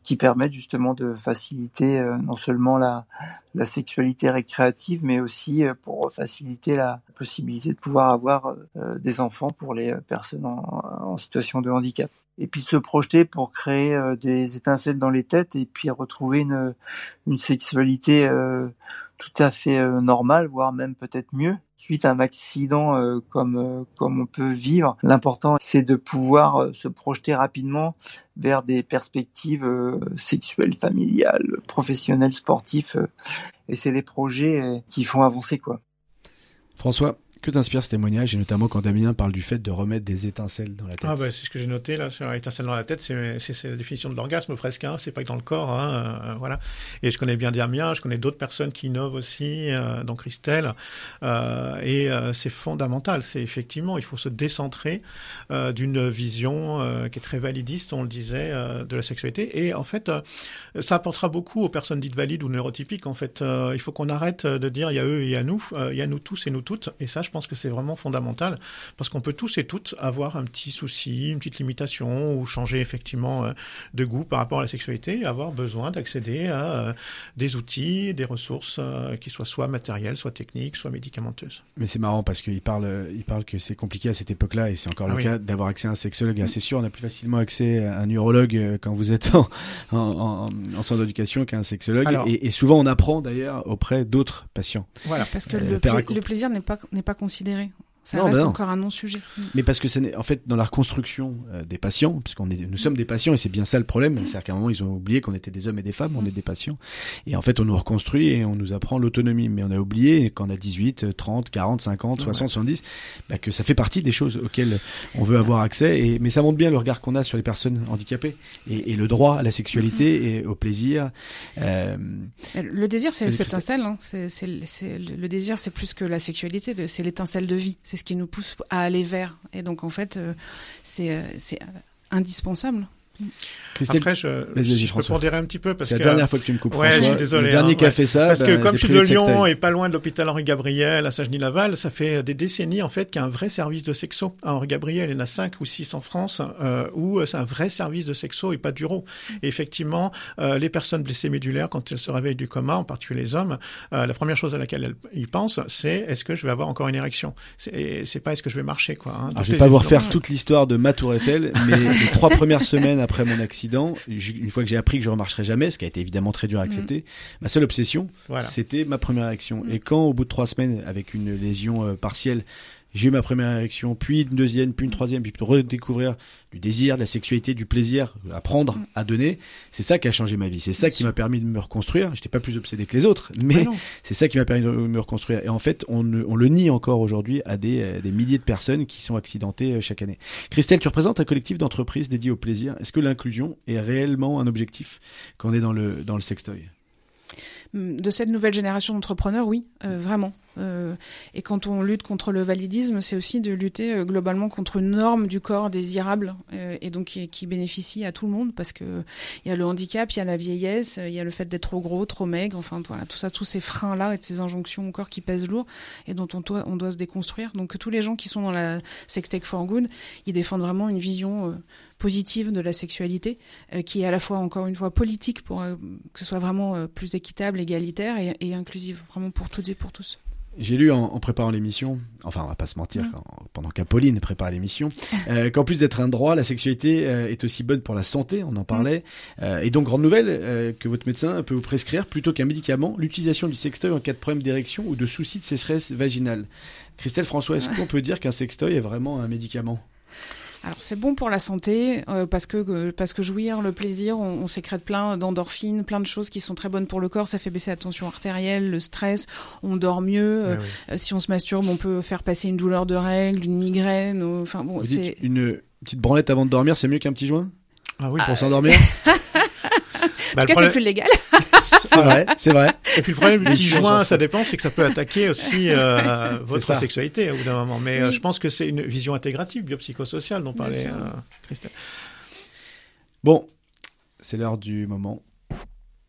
qui permettent justement de faciliter euh, non seulement la, la sexualité récréative, mais aussi euh, pour faciliter la possibilité de pouvoir avoir des enfants pour les personnes en, en situation de handicap. Et puis se projeter pour créer euh, des étincelles dans les têtes et puis retrouver une, une sexualité euh, tout à fait euh, normale, voire même peut-être mieux. Suite à un accident comme comme on peut vivre, l'important c'est de pouvoir se projeter rapidement vers des perspectives sexuelles, familiales, professionnelles, sportives. et c'est les projets qui font avancer quoi. François, que t'inspire ce témoignage et notamment quand Damien parle du fait de remettre des étincelles dans la tête? Ah bah, c'est ce que j'ai noté là sur étincelle dans la tête, c'est la définition de l'orgasme presque, hein, c'est pas que dans le corps, hein, euh, voilà. Et je connais bien Damien, je connais d'autres personnes qui innovent aussi, euh, dont Christelle, euh, et euh, c'est fondamental. C'est effectivement, il faut se décentrer euh, d'une vision euh, qui est très validiste, on le disait, euh, de la sexualité. Et en fait, euh, ça apportera beaucoup aux personnes dites valides ou neurotypiques. En fait, Euh, il faut qu'on arrête de dire il y a eux et il y a nous, Euh, il y a nous tous et nous toutes. Et ça, je pense que c'est vraiment fondamental parce qu'on peut tous et toutes avoir un petit souci, une petite limitation ou changer effectivement euh, de goût par rapport à la sexualité et avoir besoin d'accéder à euh, des outils, des ressources euh, qui soient soit matérielles, soit techniques, soit médicamenteuses. Mais c'est marrant parce qu'il parle, il parle que c'est compliqué à cette époque-là et c'est encore Ah le oui. cas d'avoir accès à un sexologue. C'est sûr, on a plus facilement accès à un urologue quand vous êtes en, en, en, en centre d'éducation qu'à un sexologue. Alors- et, et souvent, on apprend d'ailleurs auprès d'autres patients. Voilà. Parce que Euh, pla- le plaisir n'est pas, n'est pas considéré. Ça Non, reste non. encore un non-sujet. Mais parce que ça en fait, dans la reconstruction euh, des patients, puisqu'on est, nous sommes des patients et c'est bien ça le problème, c'est-à-dire qu'à un moment ils ont oublié qu'on était des hommes et des femmes, on est des patients, et en fait on nous reconstruit et on nous apprend l'autonomie, mais on a oublié quand on a 18, 30, 40, 50, 60, 70, bah, que ça fait partie des choses auxquelles on veut avoir accès, et mais ça montre bien le regard qu'on a sur les personnes handicapées et, et le droit à la sexualité et au plaisir. Euh, Mais Le désir, c'est cette étincelle. Hein. Le désir, c'est plus que la sexualité. c'est l'étincelle de vie. C'est ce qui nous pousse à aller vers. Et donc, en fait, euh, c'est, euh, c'est euh, indispensable. Christelle, Après, je, je François. pondérer un petit peu parce c'est que la dernière fois que tu me coupes. Ouais, je François. suis désolé, Le dernier hein, qui a fait ça, Parce que je comme je suis de Lyon sextoy. et pas loin de l'hôpital Henri Gabriel à Saint-Genis-Laval, ça fait des décennies en fait qu'il y a un vrai service de sexo. À Henri Gabriel, il y en a cinq ou six en France euh, où euh, c'est un vrai service de sexo et pas d'uro. Et effectivement, euh, les personnes blessées médulaires, quand elles se réveillent du coma, en particulier les hommes, euh, la première chose à laquelle elles ils pensent, c'est est-ce que je vais avoir encore une érection? C'est pas est-ce que je vais marcher quoi. Hein, Alors, De je vais pas vous refaire toute l'histoire de ma tour Eiffel, mais les trois premières semaines après mon accident, une fois que j'ai appris que je remarcherais jamais, ce qui a été évidemment très dur à accepter, ma seule obsession, Voilà. c'était ma première érection. Et quand, au bout de trois semaines, avec une lésion euh, partielle, j'ai eu ma première érection, puis une deuxième, puis une troisième, puis redécouvrir du désir, de la sexualité, du plaisir à prendre, Mm. à donner. C'est ça qui a changé ma vie. C'est ça qui m'a permis de me reconstruire. J'étais pas plus obsédé que les autres, mais Ah non. c'est ça qui m'a permis de me reconstruire. Et en fait, on le nie encore aujourd'hui à des, euh, des milliers de personnes qui sont accidentées euh, chaque année. Christelle, tu représentes un collectif d'entreprises dédié au plaisir. Est-ce que l'inclusion est réellement un objectif quand on est dans le, dans le sextoy? De cette nouvelle génération d'entrepreneurs, oui, euh, vraiment. Euh, et quand on lutte contre le validisme, c'est aussi de lutter euh, globalement contre une norme du corps désirable euh, et donc qui, qui bénéficie à tout le monde parce que il y a le handicap, il y a la vieillesse, euh, il y a le fait d'être trop gros, trop maigre, enfin voilà, tout ça, tous ces freins là et de ces injonctions au corps qui pèsent lourd et dont on doit, on doit se déconstruire. Donc tous les gens qui sont dans la sex tech for good, ils défendent vraiment une vision euh, positive de la sexualité euh, qui est à la fois encore une fois politique pour euh, que ce soit vraiment euh, plus équitable, égalitaire et, et inclusive, vraiment pour toutes et pour tous. J'ai lu en, en préparant l'émission, enfin on va pas se mentir, quand- pendant qu'Apolline préparait l'émission, euh, qu'en plus d'être un droit, la sexualité euh, est aussi bonne pour la santé, on en parlait. Euh, et donc grande nouvelle, que votre médecin peut vous prescrire plutôt qu'un médicament l'utilisation du sextoy en cas de problème d'érection ou de soucis de sécheresse vaginale. Christelle François, est-ce qu'on peut dire qu'un sextoy est vraiment un médicament? Alors c'est bon pour la santé euh, parce que euh, parce que jouir, le plaisir, on, on sécrète plein d'endorphines, plein de choses qui sont très bonnes pour le corps. Ça fait baisser la tension artérielle, le stress, on dort mieux. Ah euh, oui. euh, si on se masturbe, on peut faire passer une douleur de règle, une migraine. Enfin bon, c'est une petite branlette avant de dormir, c'est mieux qu'un petit joint? Ah oui, pour s'endormir Bah, en le tout cas, c'est plus légal. C'est vrai, c'est vrai. Et puis le problème du petit joint, ça dépend, c'est que ça peut attaquer aussi euh, votre sexualité au bout d'un moment. Mais euh, je pense que c'est une vision intégrative, biopsychosociale dont parlait euh, Christelle. Bon, c'est l'heure du moment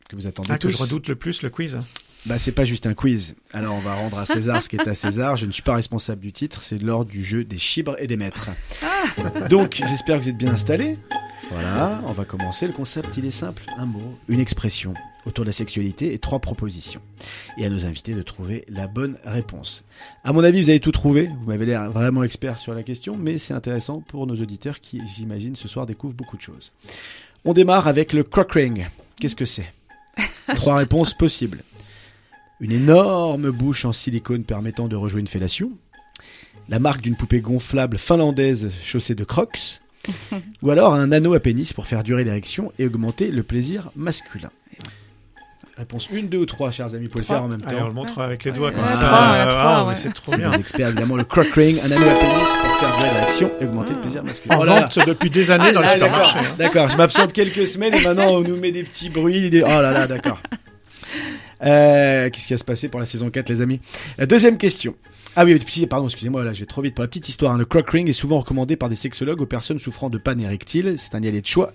que vous attendez Ah, que tous. je redoute le plus, le quiz. Bah, c'est pas juste un quiz. Alors, on va rendre à César ce qui est à César. Je ne suis pas responsable du titre. C'est l'heure du jeu des chibres et des maîtres. Donc, j'espère que vous êtes bien installés. Voilà, on va commencer. Le concept, il est simple. Un mot, une expression autour de la sexualité et trois propositions. Et à nos invités de trouver la bonne réponse. À mon avis, vous avez tout trouvé. Vous m'avez l'air vraiment expert sur la question, mais c'est intéressant pour nos auditeurs qui, j'imagine, ce soir découvrent beaucoup de choses. On démarre avec le crock ring. Qu'est-ce que c'est? Trois réponses possibles une énorme bouche en silicone permettant de rejouer une fellation, la marque d'une poupée gonflable finlandaise chaussée de crocs, ou alors un anneau à pénis pour faire durer l'érection et augmenter le plaisir masculin. Réponse 1, 2 ou 3, chers amis, pour le faire en même Allez, on temps. le montre avec les doigts comme ouais, ça. trois, Euh, trois, ah, ouais. mais c'est trop C'est bien. des experts, évidemment, le crock ring, un anneau à pénis pour faire durer l'érection et augmenter le plaisir masculin. En Oh là là. vente depuis des années Ah dans les supermarchés. D'accord, hein. d'accord, je m'absente quelques semaines et maintenant on nous met des petits bruits. Des... Oh là là, d'accord. Euh, Qu'est-ce qui va se passer pour la saison 4, les amis? Deuxième question. Ah oui, pardon, excusez-moi, là, je vais trop vite. Pour la petite histoire, hein, le crock ring est souvent recommandé par des sexologues aux personnes souffrant de panne érectile. C'est un allié de choix.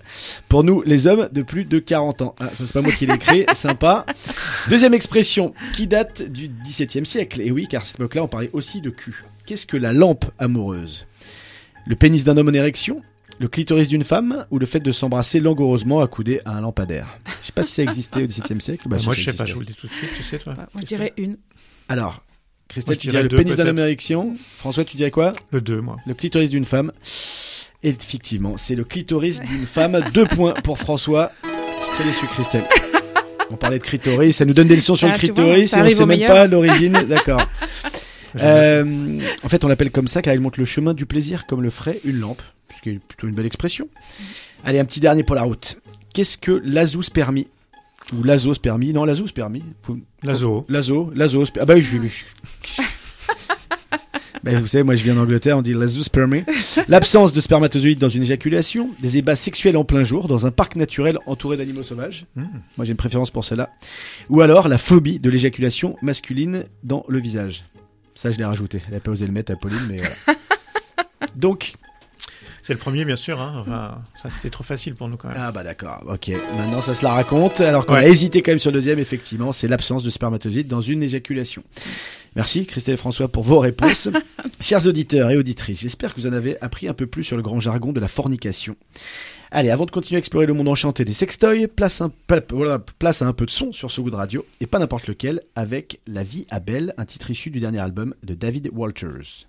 Pour nous, les hommes de plus de 40 ans. Ah, ça, c'est pas moi qui l'ai écrit. Sympa. Deuxième expression, qui date du XVIIe siècle? Et oui, car à cette époque-là, on parlait aussi de cul. Qu'est-ce que la lampe amoureuse? Le pénis d'un homme en érection? Le clitoris d'une femme? Ou le fait de s'embrasser langoureusement accoudé à un lampadaire? Je sais pas si ça existait au XVIIe siècle. Bah, Moi, ça je sais pas, je vous le dis tout de suite, tu sais, toi. Moi, je Christelle dirais une. Alors, Christelle, Moi, tu dirais le deux, pénis d'un homme érection. François, tu dirais quoi? Le 2, moi. Le clitoris d'une femme. Et effectivement, c'est le clitoris d'une femme. Deux points pour François. Je suis très déçu, Christelle. On parlait de clitoris, ça nous donne des leçons sur le vois, clitoris et on sait même meilleur. pas l'origine. D'accord. Euh, en fait, on l'appelle comme ça car il montre le chemin du plaisir comme le ferait une lampe, ce qui est plutôt une belle expression. Allez, un petit dernier pour la route. Qu'est-ce que l'azospermie Ou l'azospermie Non, l'azospermie. Faut- Lazo. L'azo, l'azospermie. Ah bah oui, je je- Ben, vous savez, moi je viens d'Angleterre, on dit l'azospermie. L'absence de spermatozoïdes dans une éjaculation, des ébats sexuels en plein jour dans un parc naturel entouré d'animaux sauvages. Mmh. Moi j'ai une préférence pour celle-là. Ou alors la phobie de l'éjaculation masculine dans le visage. Ça je l'ai rajouté. Elle a pas osé le mettre à Pauline, mais voilà. Donc, C'est le premier, bien sûr. Hein. Enfin, ça, c'était trop facile pour nous quand même. ah bah d'accord, ok. Maintenant ça se la raconte. Alors qu'on a hésité quand même sur le deuxième, effectivement, c'est l'absence de spermatozoïdes dans une éjaculation. Merci Christelle et François pour vos réponses. Chers auditeurs et auditrices, j'espère que vous en avez appris un peu plus sur le grand jargon de la fornication. Allez, avant de continuer à explorer le monde enchanté des sextoys, place, un, voilà, place à un peu de son sur ce goût de radio, et pas n'importe lequel, avec La vie à Belle, un titre issu du dernier album de David Walters.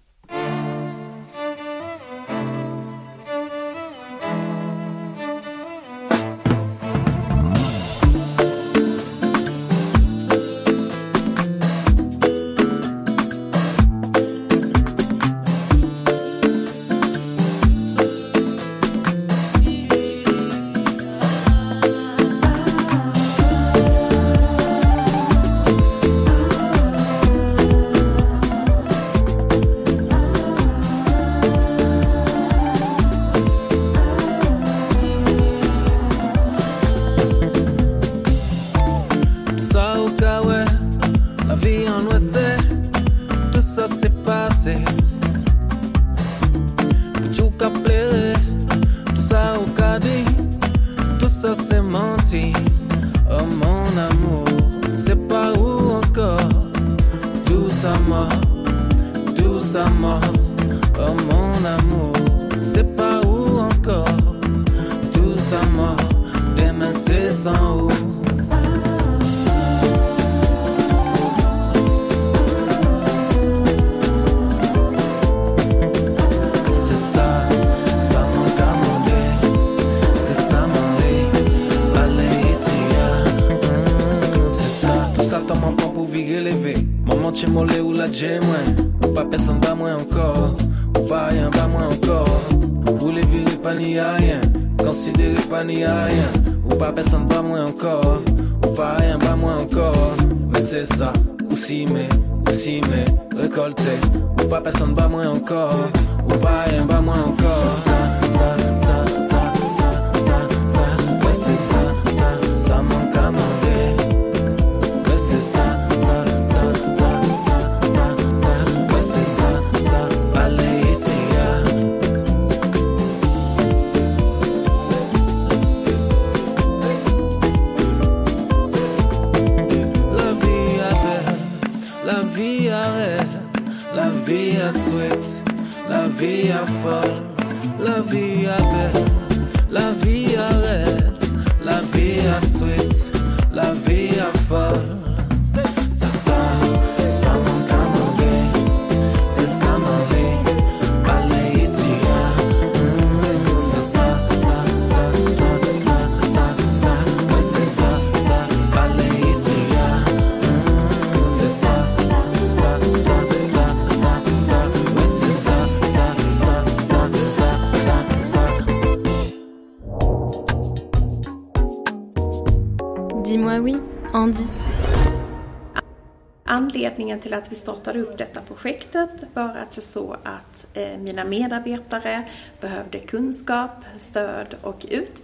Att vi startade upp detta projektet var alltså så att eh, mina medarbetare behövde kunskap, stöd och ut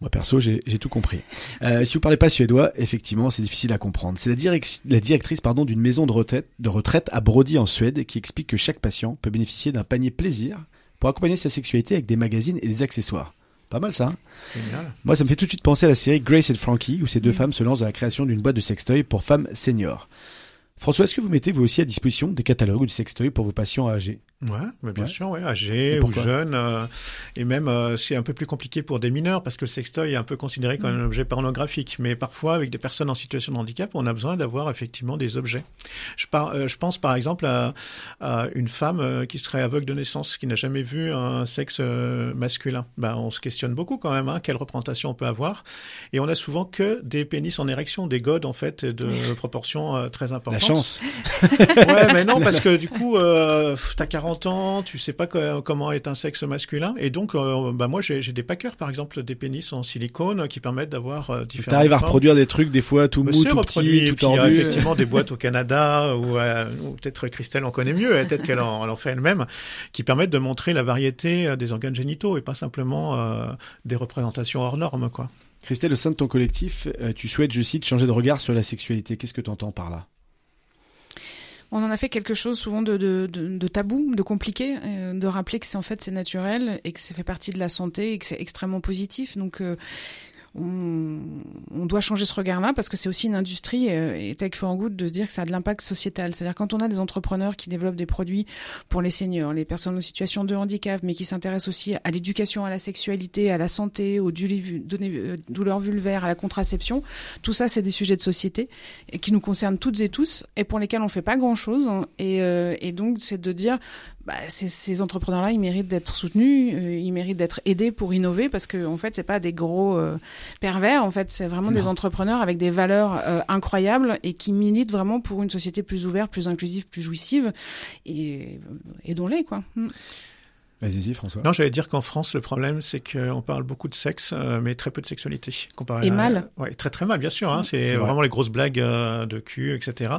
Moi perso, j'ai tout compris. Euh, si vous parlez pas suédois, effectivement, c'est difficile à comprendre. C'est la, direc- la directrice pardon d'une maison de retraite, de retraite à Brody en Suède qui explique que chaque patient peut bénéficier d'un panier plaisir pour accompagner sa sexualité avec des magazines et des accessoires. Pas mal ça. hein? Génial. Moi, ça me fait tout de suite penser à la série Grace et Frankie, où ces deux femmes se lancent dans la création d'une boîte de sextoy pour femmes seniors. François, est-ce que vous mettez vous aussi à disposition des catalogues ou des sextoys pour vos patients âgés Ouais, mais bien Ouais. sûr, ouais, Et âgés ou jeunes, euh, et même euh, c'est un peu plus compliqué pour des mineurs parce que le sextoy est un peu considéré comme un objet pornographique. Mais parfois, avec des personnes en situation de handicap, on a besoin d'avoir effectivement des objets. Je, par- euh, je pense par exemple à, à une femme euh, qui serait aveugle de naissance, qui n'a jamais vu un sexe euh, masculin. Ben, on se questionne beaucoup quand même, hein, quelle représentation on peut avoir. Et on a souvent que des pénis en érection, des godes en fait de proportions euh, très importantes. La chance. Ouais, mais non, parce que du coup, euh, t'as 40 ans, tu sais pas co- comment est un sexe masculin, et donc, euh, bah moi, j'ai des packers, par exemple, des pénis en silicone qui permettent d'avoir euh, différents. T'arrives à reproduire des trucs des fois tout mou, tout petit, et tout puis il y a tordu. effectivement des boîtes au Canada ou, euh, peut-être Christelle en connaît mieux, hein, peut-être qu'elle en, en fait elle-même, qui permettent de montrer la variété euh, des organes génitaux et pas simplement euh, des représentations hors normes, quoi. Christelle, au sein de ton collectif, tu souhaites, je cite, changer de regard sur la sexualité. Qu'est-ce que tu entends par là? On en a fait quelque chose souvent de, de, tabou, de compliqué, euh, de rappeler que c'est en fait c'est naturel et que ça fait partie de la santé et que c'est extrêmement positif. Donc euh, on, on doit changer ce regard-là parce que c'est aussi une industrie euh, et Tech for Good de se dire que ça a de l'impact sociétal. C'est-à-dire quand on a des entrepreneurs qui développent des produits pour les seniors, les personnes en situation de handicap, mais qui s'intéressent aussi à l'éducation, à la sexualité, à la santé, aux euh, douleurs vulvaires, à la contraception, tout ça c'est des sujets de société et qui nous concernent toutes et tous et pour lesquels on fait pas grand-chose. hein. Et, euh, et donc c'est de dire bah, ces, ces entrepreneurs-là, ils méritent d'être soutenus, euh, ils méritent d'être aidés pour innover parce que en fait, c'est pas des gros euh, pervers. En fait, c'est vraiment des entrepreneurs avec des valeurs euh, incroyables et qui militent vraiment pour une société plus ouverte, plus inclusive, plus jouissive. Et euh, aidons-les, quoi. Mm. Vas-y, François. Non, j'allais dire qu'en France, le problème, c'est qu'on parle beaucoup de sexe, euh, mais très peu de sexualité. Comparé Et à- mal. Ouais, très très mal, bien sûr. Hein, c'est C'est vrai. vraiment les grosses blagues euh, de cul, etc.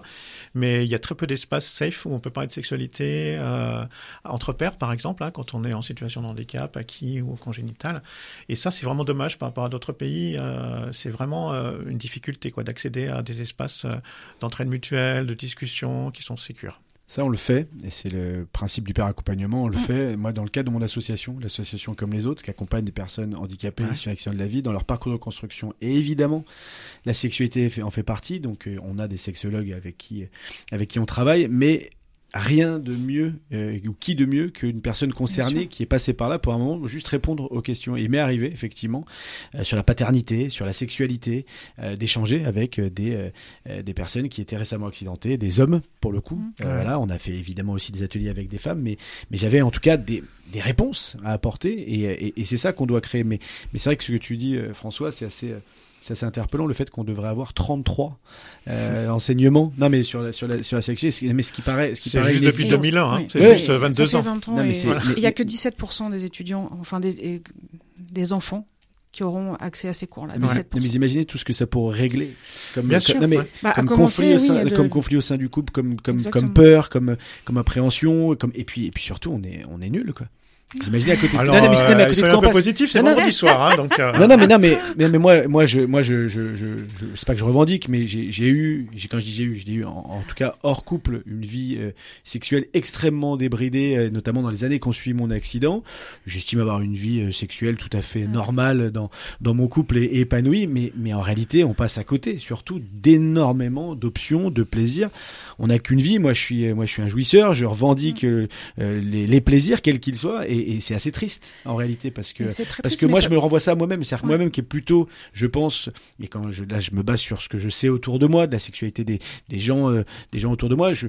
Mais il y a très peu d'espace safe où on peut parler de sexualité euh, entre pairs, par exemple, hein, quand on est en situation de handicap, acquis ou congénital. Et ça, c'est vraiment dommage par rapport à d'autres pays. euh, c'est vraiment euh, une difficulté quoi, d'accéder à des espaces euh, d'entraide mutuelle, de discussion qui sont sécures. Ça, on le fait, et c'est le principe du père accompagnement. On le fait, moi, dans le cadre de mon association, l'association comme les autres, qui accompagne des personnes handicapées Ouais. sur l'action de la vie dans leur parcours de construction. Et évidemment, la sexualité en fait partie. Donc, euh, on a des sexologues avec qui, avec qui on travaille, mais rien de mieux, euh, ou qui de mieux qu'une personne concernée qui est passée par là pour un moment juste répondre aux questions. Et il m'est arrivé, effectivement, euh, sur la paternité, sur la sexualité, euh, d'échanger avec euh, des, euh, euh, des personnes qui étaient récemment accidentées, des hommes pour le coup. Ouais. voilà, on a fait évidemment aussi des ateliers avec des femmes, mais, mais j'avais en tout cas des, des réponses à apporter et, et, et c'est ça qu'on doit créer. Mais, mais c'est vrai que ce que tu dis, François, c'est assez. C'est assez interpellant le fait qu'on devrait avoir 33 euh, enseignements. Non mais sur la, sur la, sur la sexualité, mais ce qui paraît, ce qui C'est paraît juste depuis Et 2001, hein. oui. c'est Ouais. juste euh, 22 ça ans. fait 20 ans Non, mais et c'est- il n'y a que 17% des étudiants, enfin des, des enfants qui auront accès à ces cours-là. Mais, 17%. mais imaginez tout ce que ça pourrait régler. Comme, Bien comme- sûr, non, mais ouais. Bah, comme conflit, au sein, de- comme conflit au sein du couple, comme comme Exactement. comme peur, comme comme appréhension, comme et puis et puis surtout on est on est nul quoi. Vous imaginez à côté de non, non, mais, c'est- à euh, côté de un peu positif, c'est vendredi soir, hein, donc. euh, Non non mais non mais mais, mais moi moi je moi je je je, je c'est pas que je revendique mais j'ai j'ai eu j'ai quand je dis j'ai eu j'ai eu en, en tout cas hors couple une vie euh, sexuelle extrêmement débridée euh, notamment dans les années qui ont suivi mon accident. J'estime avoir une vie sexuelle tout à fait normale dans dans mon couple et, et épanouie mais mais en réalité on passe à côté surtout d'énormément d'options de plaisirs. On n'a qu'une vie. Moi je suis moi je suis un jouisseur. Je revendique euh, euh, les, les plaisirs quels qu'ils soient et, et c'est assez triste en réalité parce que parce triste, que moi je me renvoie ça à moi-même c'est-à-dire que Ouais. moi-même qui est plutôt je pense et quand je là je me base sur ce que je sais autour de moi de la sexualité des des gens euh, des gens autour de moi je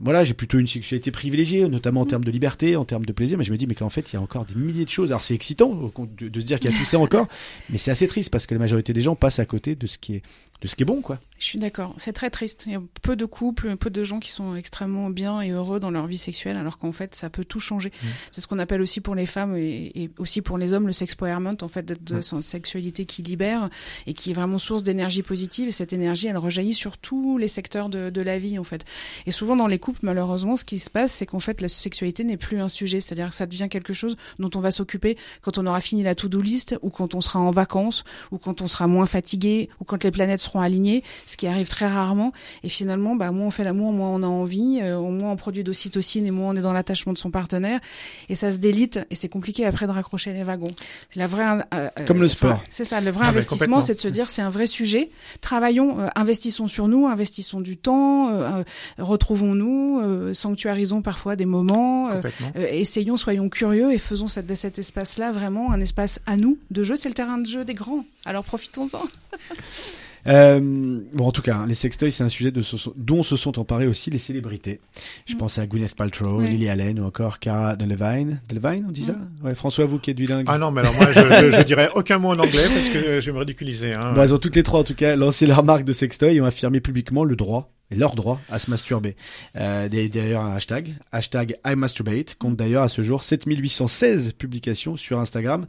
voilà, j'ai plutôt une sexualité privilégiée, notamment en termes de liberté, en termes de plaisir, mais je me dis mais qu'en fait il y a encore des milliers de choses. Alors c'est excitant de, de se dire qu'il y a tout ça encore, mais c'est assez triste parce que la majorité des gens passent à côté de ce qui est de ce qui est bon quoi. Je suis d'accord, c'est très triste. Il y a peu de couples, peu de gens qui sont extrêmement bien et heureux dans leur vie sexuelle, alors qu'en fait, ça peut tout changer. Mmh. C'est ce qu'on appelle aussi pour les femmes et, et aussi pour les hommes le sexpowerment, en fait, d'être de son sexualité qui libère et qui est vraiment source d'énergie positive. Et cette énergie, elle rejaillit sur tous les secteurs de, de la vie, en fait. Et souvent dans les couples, malheureusement, ce qui se passe, c'est qu'en fait, la sexualité n'est plus un sujet. C'est-à-dire que ça devient quelque chose dont on va s'occuper quand on aura fini la to-do list ou quand on sera en vacances ou quand on sera moins fatigué ou quand les planètes seront alignées, ce qui arrive très rarement. Et finalement, bah, moins on fait l'amour, moins on a envie, euh, moins on produit d'ocytocine et moins on est dans l'attachement de son partenaire. Et ça se délite et c'est compliqué après de raccrocher les wagons. La vraie, euh, euh, Comme le enfin, sport. C'est ça, le vrai Ah, investissement, c'est de se dire c'est un vrai sujet. Travaillons, euh, investissons sur nous, investissons du temps, retrouvons-nous, sanctuarisons parfois des moments. essayons, soyons curieux et faisons cette, de cet espace-là vraiment un espace à nous de jeu. C'est le terrain de jeu des grands. Alors profitons-en. Euh, bon, en tout cas, hein, les sextoys, c'est un sujet de ce- dont se sont emparés aussi les célébrités. Je Mm. pense à Gwyneth Paltrow, Oui. Lily Allen ou encore Cara Delevingne. Delevingne, on dit ça? Ouais, François, vous qui êtes bilingue. Ah non, mais alors moi, je, je, je dirais aucun mot en anglais parce que je vais me ridiculiser. Hein. Bon, elles ont toutes les trois, en tout cas, lancé leur marque de sextoy et ont affirmé publiquement le droit leur droit à se masturber. Euh, d'ailleurs un hashtag, hashtag IMasturbate, compte d'ailleurs à ce jour 7816 publications sur Instagram.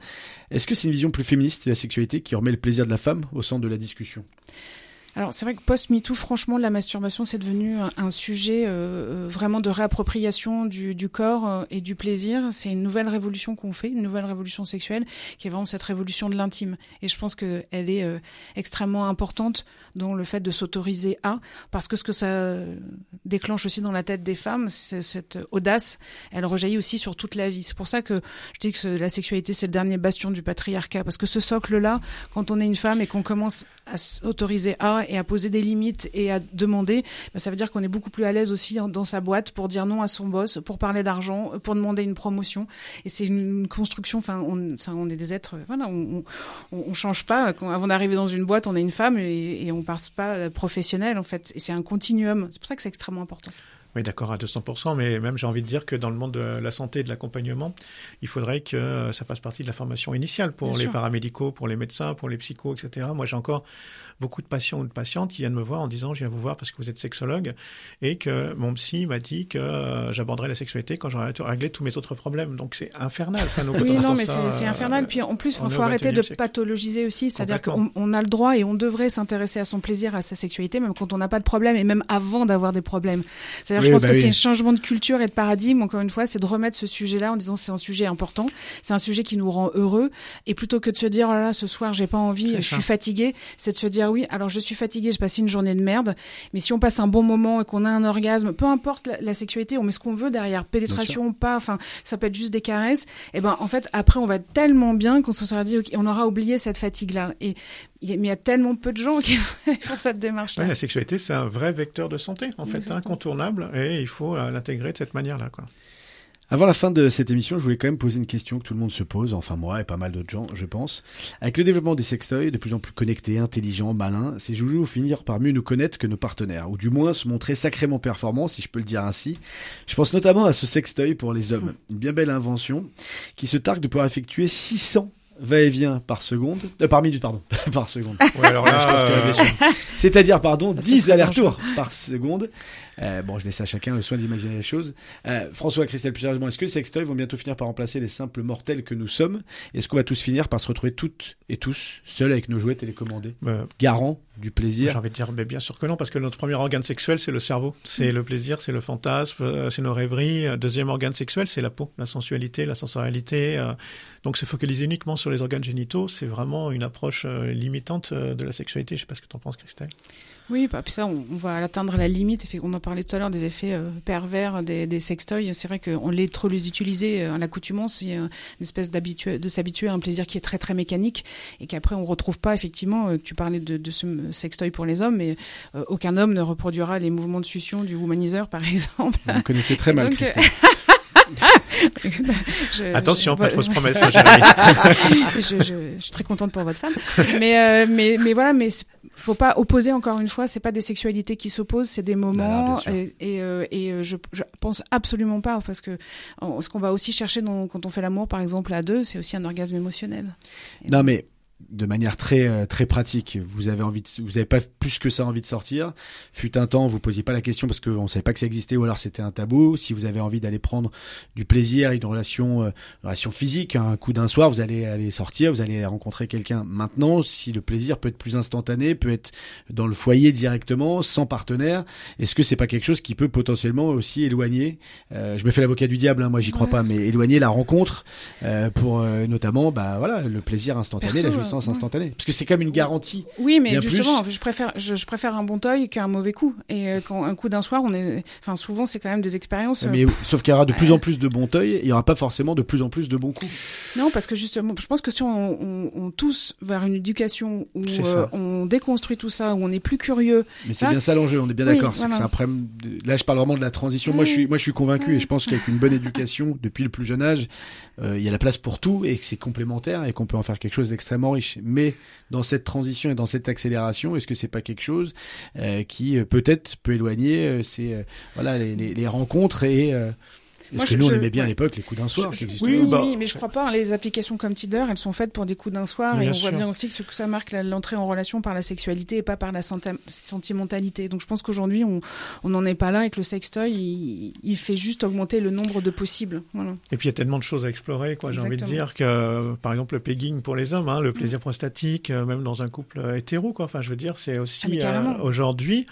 Est-ce que c'est une vision plus féministe de la sexualité qui remet le plaisir de la femme au centre de la discussion? Alors c'est vrai que post-MeToo, franchement, la masturbation, c'est devenu un, sujet euh, euh, vraiment de réappropriation du, corps euh, et du plaisir. C'est une nouvelle révolution qu'on fait, une nouvelle révolution sexuelle, qui est vraiment cette révolution de l'intime. Et je pense qu'elle est extrêmement importante dans le fait de s'autoriser à, parce que ce que ça déclenche aussi dans la tête des femmes, cette audace, elle rejaillit aussi sur toute la vie. C'est pour ça que je dis que la sexualité, c'est le dernier bastion du patriarcat, parce que ce socle-là, quand on est une femme et qu'on commence à s'autoriser à et à poser des limites et à demander, ben, ça veut dire qu'on est beaucoup plus à l'aise aussi en- dans sa boîte pour dire non à son boss, pour parler d'argent, pour demander une promotion. Et c'est une construction. Enfin, on, ça, on est des êtres. Voilà, on, on, on change pas. Quand, avant d'arriver dans une boîte, on est une femme et, et on passe pas euh, professionnel en fait. Et c'est un continuum. C'est pour ça que c'est extrêmement important. Oui, d'accord, à 200%, mais même j'ai envie de dire que dans le monde de la santé et de l'accompagnement, il faudrait que euh, ça fasse partie de la formation initiale pour Bien les sûr. paramédicaux, pour les médecins, pour les psychos, etc. Moi, j'ai encore beaucoup de patients ou de patientes qui viennent me voir en disant je viens vous voir parce que vous êtes sexologue et que mon psy m'a dit que euh, j'aborderai la sexualité quand j'aurai réglé tous mes autres problèmes. Donc c'est infernal. Enfin, Oui, on non, mais c'est euh, infernal. Puis en plus, on il faut au arrêter 21e de siècle. pathologiser aussi. C'est-à-dire qu'on on a le droit et on devrait s'intéresser à son plaisir, à sa sexualité, même quand on n'a pas de problème et même avant d'avoir des problèmes. C'est-à-dire je Oui, pense bah que oui. c'est un changement de culture et de paradigme. Encore une fois, c'est de remettre ce sujet-là en disant c'est un sujet important, c'est un sujet qui nous rend heureux. Et plutôt que de se dire oh là là, ce soir j'ai pas envie, je ça. suis fatigué, c'est de se dire oui, alors je suis fatigué, j'ai passé une journée de merde. Mais si on passe un bon moment et qu'on a un orgasme, peu importe la, la sexualité, on met ce qu'on veut derrière, pénétration, pas, enfin ça peut être juste des caresses. Et ben en fait après on va tellement bien qu'on se sera dit on aura oublié cette fatigue-là. Et mais il y a tellement peu de gens qui font cette démarche-là. Ouais, la sexualité, c'est un vrai vecteur de santé, en fait, Exactement. incontournable, et il faut euh, l'intégrer de cette manière-là, quoi. Avant la fin de cette émission, je voulais quand même poser une question que tout le monde se pose, enfin moi et pas mal d'autres gens, je pense. Avec le développement des sextoys, de plus en plus connectés, intelligents, malins, ces joujoux vont finir par mieux nous connaître que nos partenaires, ou du moins se montrer sacrément performants, si je peux le dire ainsi. Je pense notamment à ce sextoy pour les hommes, une bien belle invention, qui se targue de pouvoir effectuer 600 va-et-vient par seconde, euh, par minute, pardon, par seconde. Ouais, alors là, Je pense que euh. C'est-à-dire, pardon, Ça 10 serait allers-retours par seconde. Euh, bon, je laisse à chacun le soin d'imaginer les choses. Euh, François, Christelle, plus sérieusement, est-ce que les sextoys vont bientôt finir par remplacer les simples mortels que nous sommes? Est-ce qu'on va tous finir par se retrouver toutes et tous seuls avec nos jouets télécommandés? Euh, Garant du J'ai plaisir envie de dire, mais bien sûr que non, parce que notre premier organe sexuel, c'est le cerveau. C'est le plaisir, c'est le fantasme, euh, c'est nos rêveries. Euh, Deuxième organe sexuel, c'est la peau, la sensualité, la sensorialité. Donc se focaliser uniquement sur les organes génitaux, c'est vraiment une approche limitante de la sexualité. Je sais pas ce que tu en penses, Christelle. Oui, bah, puis ça, on, on va atteindre la limite. On en parlait tout à l'heure des effets euh, pervers des, des sextoys. C'est vrai qu'on les trop les utiliser euh, à l'accoutumance, il y a une espèce d'habitué, de s'habituer à un plaisir qui est très très mécanique et qu'après on retrouve pas effectivement. euh, tu parlais de, de ce sextoy pour les hommes, mais euh, aucun homme ne reproduira les mouvements de succion du womanizer, par exemple. Vous me connaissez très mal, Donc, Christelle. Je- Attention, je- pas de fausses promesses, Jérémy. je, je- je suis très contente pour votre femme. Mais, euh, mais, mais voilà, mais c'est- faut pas opposer encore une fois. C'est pas des sexualités qui s'opposent, c'est des moments. et et, euh, et, euh, je, je pense absolument pas parce que ce qu'on va aussi chercher dans, quand on fait l'amour, par exemple à deux, c'est aussi un orgasme émotionnel. Et Non, mais de manière très euh, très pratique, vous avez envie, de, vous avez pas plus que ça envie de sortir. Fut un temps, vous posiez pas la question parce qu'on savait pas que ça existait ou alors c'était un tabou. Si vous avez envie d'aller prendre du plaisir, une relation, euh, une relation physique, un coup d'un soir, vous allez aller sortir, vous allez rencontrer quelqu'un. Maintenant, si le plaisir peut être plus instantané, peut être dans le foyer directement, sans partenaire, est-ce que c'est pas quelque chose qui peut potentiellement aussi éloigner euh, Je me fais l'avocat du diable, hein, moi j'y crois Ouais. pas, mais éloigner la rencontre euh, pour euh, notamment, bah voilà, le plaisir instantané, Perso, la jouissance ouais. instantanée. Parce que c'est comme une garantie. Oui, mais Bien justement, je préfère, je, je préfère un bon toy qu'un mauvais coup. Et euh, quand un coup d'un soir, on est, enfin, souvent, c'est quand même des expériences. euh, Mais sauf qu'il y aura de plus en plus de bons toys, il y aura pas forcément de plus en plus de bons coups. Non, parce que justement, je pense que si on, on, on tousse vers une éducation où euh, on déconstruit tout ça, où on est plus curieux, Mais c'est bien ça l'enjeu, on est bien Oui, d'accord. c'est que voilà. c'est un problème. de- Là, je parle vraiment de la transition. Moi, je suis, moi, je suis convaincu et je pense qu'avec une bonne éducation depuis le plus jeune âge, il y a la place pour tout et que c'est complémentaire et qu'on peut en faire quelque chose d'extrêmement riche. Mais dans cette transition et dans cette accélération, est-ce que c'est pas quelque chose euh, qui euh, peut-être peut éloigner euh, ces euh, voilà les, les, les rencontres et euh, est-ce Moi, que je- nous on aimait bien à l'époque les coups d'un soir Je- je- oui, bah, mais je crois pas. hein, Les applications comme Tinder, elles sont faites pour des coups d'un soir, et on sûr. voit bien aussi que, ce que ça marque l'entrée en relation par la sexualité et pas par la sentimentalité. Donc je pense qu'aujourd'hui, on on n'en est pas là et que le sextoy, il, il fait juste augmenter le nombre de possibles. Voilà. Et puis il y a tellement de choses à explorer, quoi. J'ai envie de dire que, par exemple, le pegging pour les hommes, hein, le plaisir prostatique, euh, même dans un couple euh, hétéro, quoi. Enfin, je veux dire, c'est Ah, aussi carrément. euh, aujourd'hui,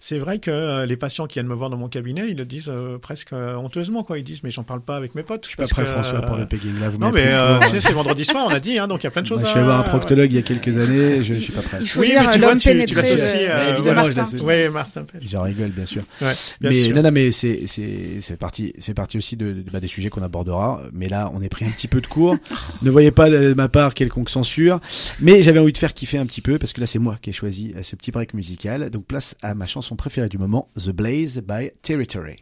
c'est vrai que euh, les patients qui viennent me voir dans mon cabinet, ils le disent euh, presque euh, honteusement, quoi. Ils disent, mais j'en parle pas avec mes potes. Je suis pas prêt François pour le pegging. Là, vous Non, mais euh, c'est vendredi soir, on a dit, hein, donc il y a plein de choses Moi, je suis allé voir un proctologue il y a quelques années, je suis pas prêt. Il faut Oui, lire mais tu vois, tu, tu l'associes. de- euh, évidemment, voilà. je l'associe. Oui, Martin. J'en rigole, bien sûr. Ouais, bien mais sûr. non, non, mais c'est c'est c'est parti, c'est parti aussi de, de- bah, des sujets qu'on abordera. Mais là, on est pris un petit peu de cours. ne voyez pas de ma part quelconque censure. Mais j'avais envie de faire kiffer un petit peu parce que là, c'est moi qui ai choisi euh, ce petit break musical. Donc place à ma chanson préférée du moment, The Blaze by Territory.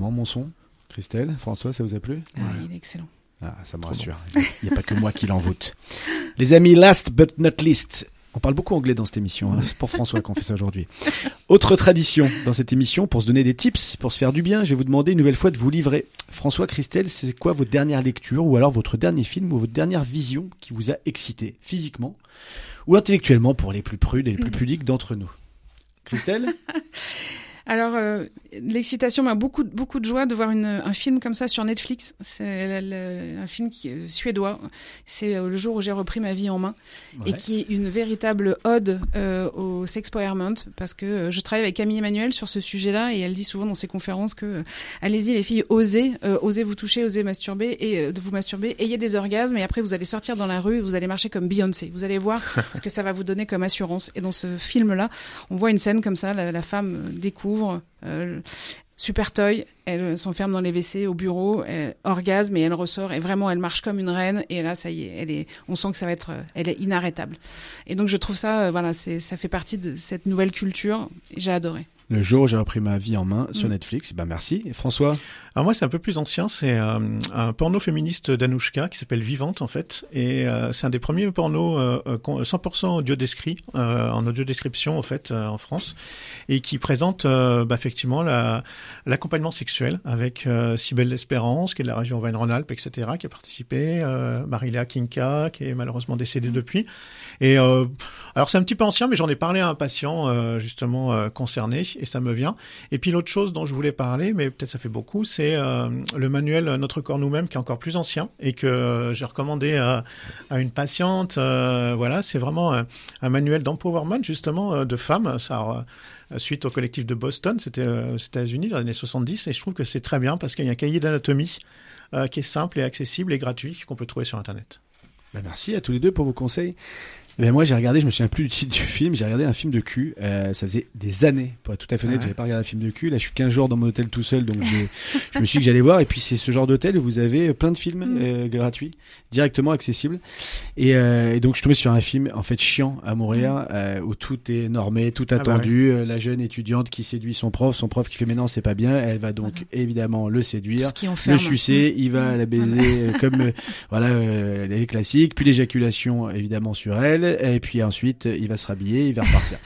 Comment mon son Christelle François, ça vous a plu Ah, il est excellent. Ah, ça me rassure. Il n'y a pas que moi qui l'envoûte. Les amis, last but not least. On parle beaucoup anglais dans cette émission. hein. C'est pour François qu'on fait ça aujourd'hui. Autre tradition dans cette émission, pour se donner des tips, pour se faire du bien, je vais vous demander une nouvelle fois de vous livrer. François, Christelle, c'est quoi votre dernière lecture ou alors votre dernier film ou votre dernière vision qui vous a excité physiquement ou intellectuellement pour les plus prudes et les plus pudiques d'entre nous? Christelle? Alors, euh, l'excitation m'a beaucoup, beaucoup de joie de voir une, un film comme ça sur Netflix. C'est un film qui est suédois. C'est euh, le jour où j'ai repris ma vie en main et qui est une véritable ode euh, au sexpowerment parce que euh, je travaille avec Camille Emmanuel sur ce sujet-là et elle dit souvent dans ses conférences que euh, allez-y les filles, osez, euh, osez vous toucher, osez masturber et de vous masturber, ayez des orgasmes et après vous allez sortir dans la rue vous allez marcher comme Beyoncé. Vous allez voir ce que ça va vous donner comme assurance. Et dans ce film-là, on voit une scène comme ça, la, la femme euh, découvre euh, super toy, elle s'enferme dans les WC au bureau, elle orgasme et elle ressort et vraiment elle marche comme une reine et là ça y est, elle est, on sent que ça va être, euh, elle est inarrêtable. Et donc je trouve ça, euh, voilà, c'est, ça fait partie de cette nouvelle culture. J'ai adoré. Le jour où j'ai repris ma vie en main sur Mm. Netflix, ben merci. Et François? Alors moi, c'est un peu plus ancien. C'est euh, un porno féministe d'Anouchka qui s'appelle Vivante en fait, et euh, c'est un des premiers pornos euh, euh, con- 100% audio descrit en audio description en fait en France, et qui présente bah, effectivement la- l'accompagnement sexuel avec Cybèle L'Espérance, qui est de la région Auvergne-Rhône-Alpes, etc., qui a participé, Marilia Kinka, qui est malheureusement décédée depuis. Et alors c'est un petit peu ancien, mais j'en ai parlé à un patient justement concerné, et ça me vient. Et puis l'autre chose dont je voulais parler, mais peut-être ça fait beaucoup, c'est euh, le manuel Notre corps nous-mêmes, qui est encore plus ancien et que euh, j'ai recommandé à, une patiente. euh, voilà, c'est vraiment un, manuel d'empowerment justement euh, de femmes. Euh, suite au collectif de Boston, c'était euh, aux États-Unis dans les années 70, et je trouve que c'est très bien parce qu'il y a un cahier d'anatomie euh, qui est simple et accessible et gratuit qu'on peut trouver sur Internet. Ben, merci à tous les deux pour vos conseils. Ben moi j'ai regardé, je me souviens plus du titre du film, j'ai regardé un film de cul, euh, ça faisait des années, pour être tout à fait honnête, Ah ouais. j'avais pas regardé un film de cul, là je suis 15 jours dans mon hôtel tout seul, donc je me suis dit que j'allais voir, et puis c'est ce genre d'hôtel où vous avez plein de films Mm. euh, gratuits, directement accessibles, et, euh, et donc je suis tombé sur un film en fait chiant à mourir, euh, où tout est normé, tout Mm. Ah bah attendu, euh, la jeune étudiante qui séduit son prof, son prof qui fait mais non c'est pas bien, elle va donc évidemment le séduire, le sucer, il va la baiser euh, comme voilà euh, les classiques, puis l'éjaculation évidemment sur elle, et puis ensuite il va se rhabiller, il va repartir.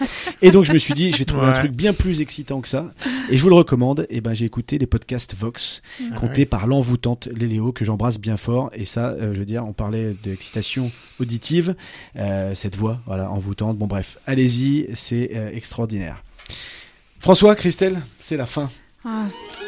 et donc je me suis dit, je vais trouver un truc bien plus excitant que ça, et je vous le recommande. Et ben j'ai écouté les podcasts Vox, Ah comptés ouais. par l'envoûtante Léléo que j'embrasse bien fort. Et ça, euh, je veux dire, on parlait d'excitation auditive, euh, cette voix, voilà, envoûtante. Bon bref, allez-y, c'est euh, extraordinaire. François, Christelle, c'est la fin. Ah,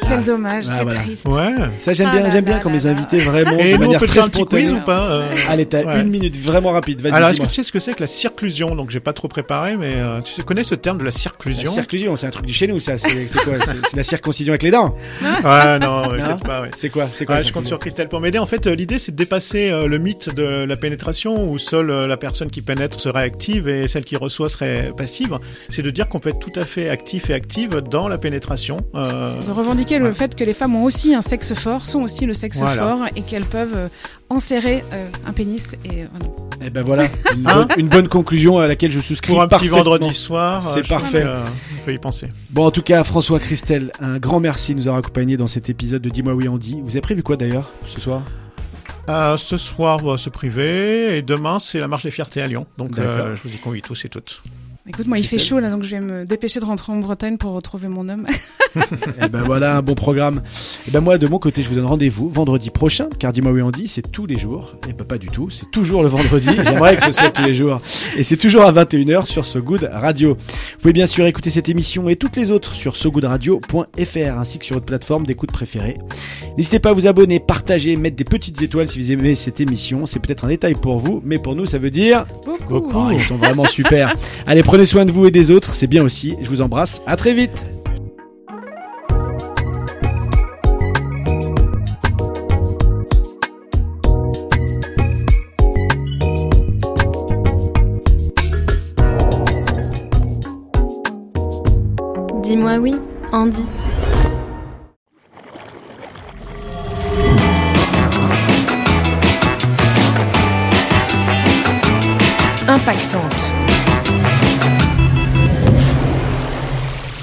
quel dommage, Ah, c'est voilà. triste. Ouais. Ça j'aime Ah bien, j'aime bien quand mes invités vraiment Et de nous, on manière peut très faire un petit spontanée. quiz ou pas euh Allez, t'as Ouais. une minute vraiment rapide. Vas-y, Alors, est-ce que tu sais ce que c'est que la circlusion? Donc, j'ai pas trop préparé, mais euh, tu sais, connais ce terme de la La circlusion circlusion, c'est un truc du chez nous, ça. C'est quoi? C'est la circoncision avec les dents Ouais, non, ouais, Non? peut-être pas. Ouais. C'est quoi? C'est quoi Ouais, la je compte circlusion? sur Christelle pour m'aider. En fait, euh, l'idée, c'est de dépasser euh, le mythe de la pénétration où seule euh, la personne qui pénètre serait active et celle qui reçoit serait passive. C'est de dire qu'on peut être tout à fait actif et active dans la pénétration. De revendiquer le fait que les femmes ont aussi un sexe fort, sont aussi le sexe Voilà. fort et qu'elles peuvent euh, enserrer euh, un pénis et voilà. Eh ben voilà, une, Hein bonne, une bonne conclusion à laquelle je souscris pour un petit vendredi soir, C'est euh, parfait. que, euh, on peut y penser. Bon, en tout cas, François Christelle, un grand merci de nous avoir accompagnés dans cet épisode de Dis-moi oui, Andy. Vous avez prévu quoi d'ailleurs ce soir? Euh, ce soir, on va se priver et demain, c'est la marche des fiertés à Lyon. Donc, euh, je vous y convie tous et toutes. Écoute, moi, il fait chaud là, donc je vais me dépêcher de rentrer en Bretagne pour retrouver mon homme. Eh ben voilà, un bon programme. Eh ben moi, de mon côté, je vous donne rendez-vous vendredi prochain, car Dis-moi oui, Andy, c'est tous les jours. Et ben pas du tout, c'est toujours le vendredi. J'aimerais que ce soit tous les jours. Et c'est toujours à 21h sur So Good Radio. Vous pouvez bien sûr écouter cette émission et toutes les autres sur sogoodradio.fr ainsi que sur votre plateforme d'écoute préférée. N'hésitez pas à vous abonner, partager, mettre des petites étoiles si vous aimez cette émission. C'est peut-être un détail pour vous, mais pour nous, ça veut dire Beaucoup. Oh, ils sont vraiment super. Allez, prenez soin de vous et des autres, c'est bien aussi. Je vous embrasse. À très vite. Dis-moi oui, Andy. Impactante.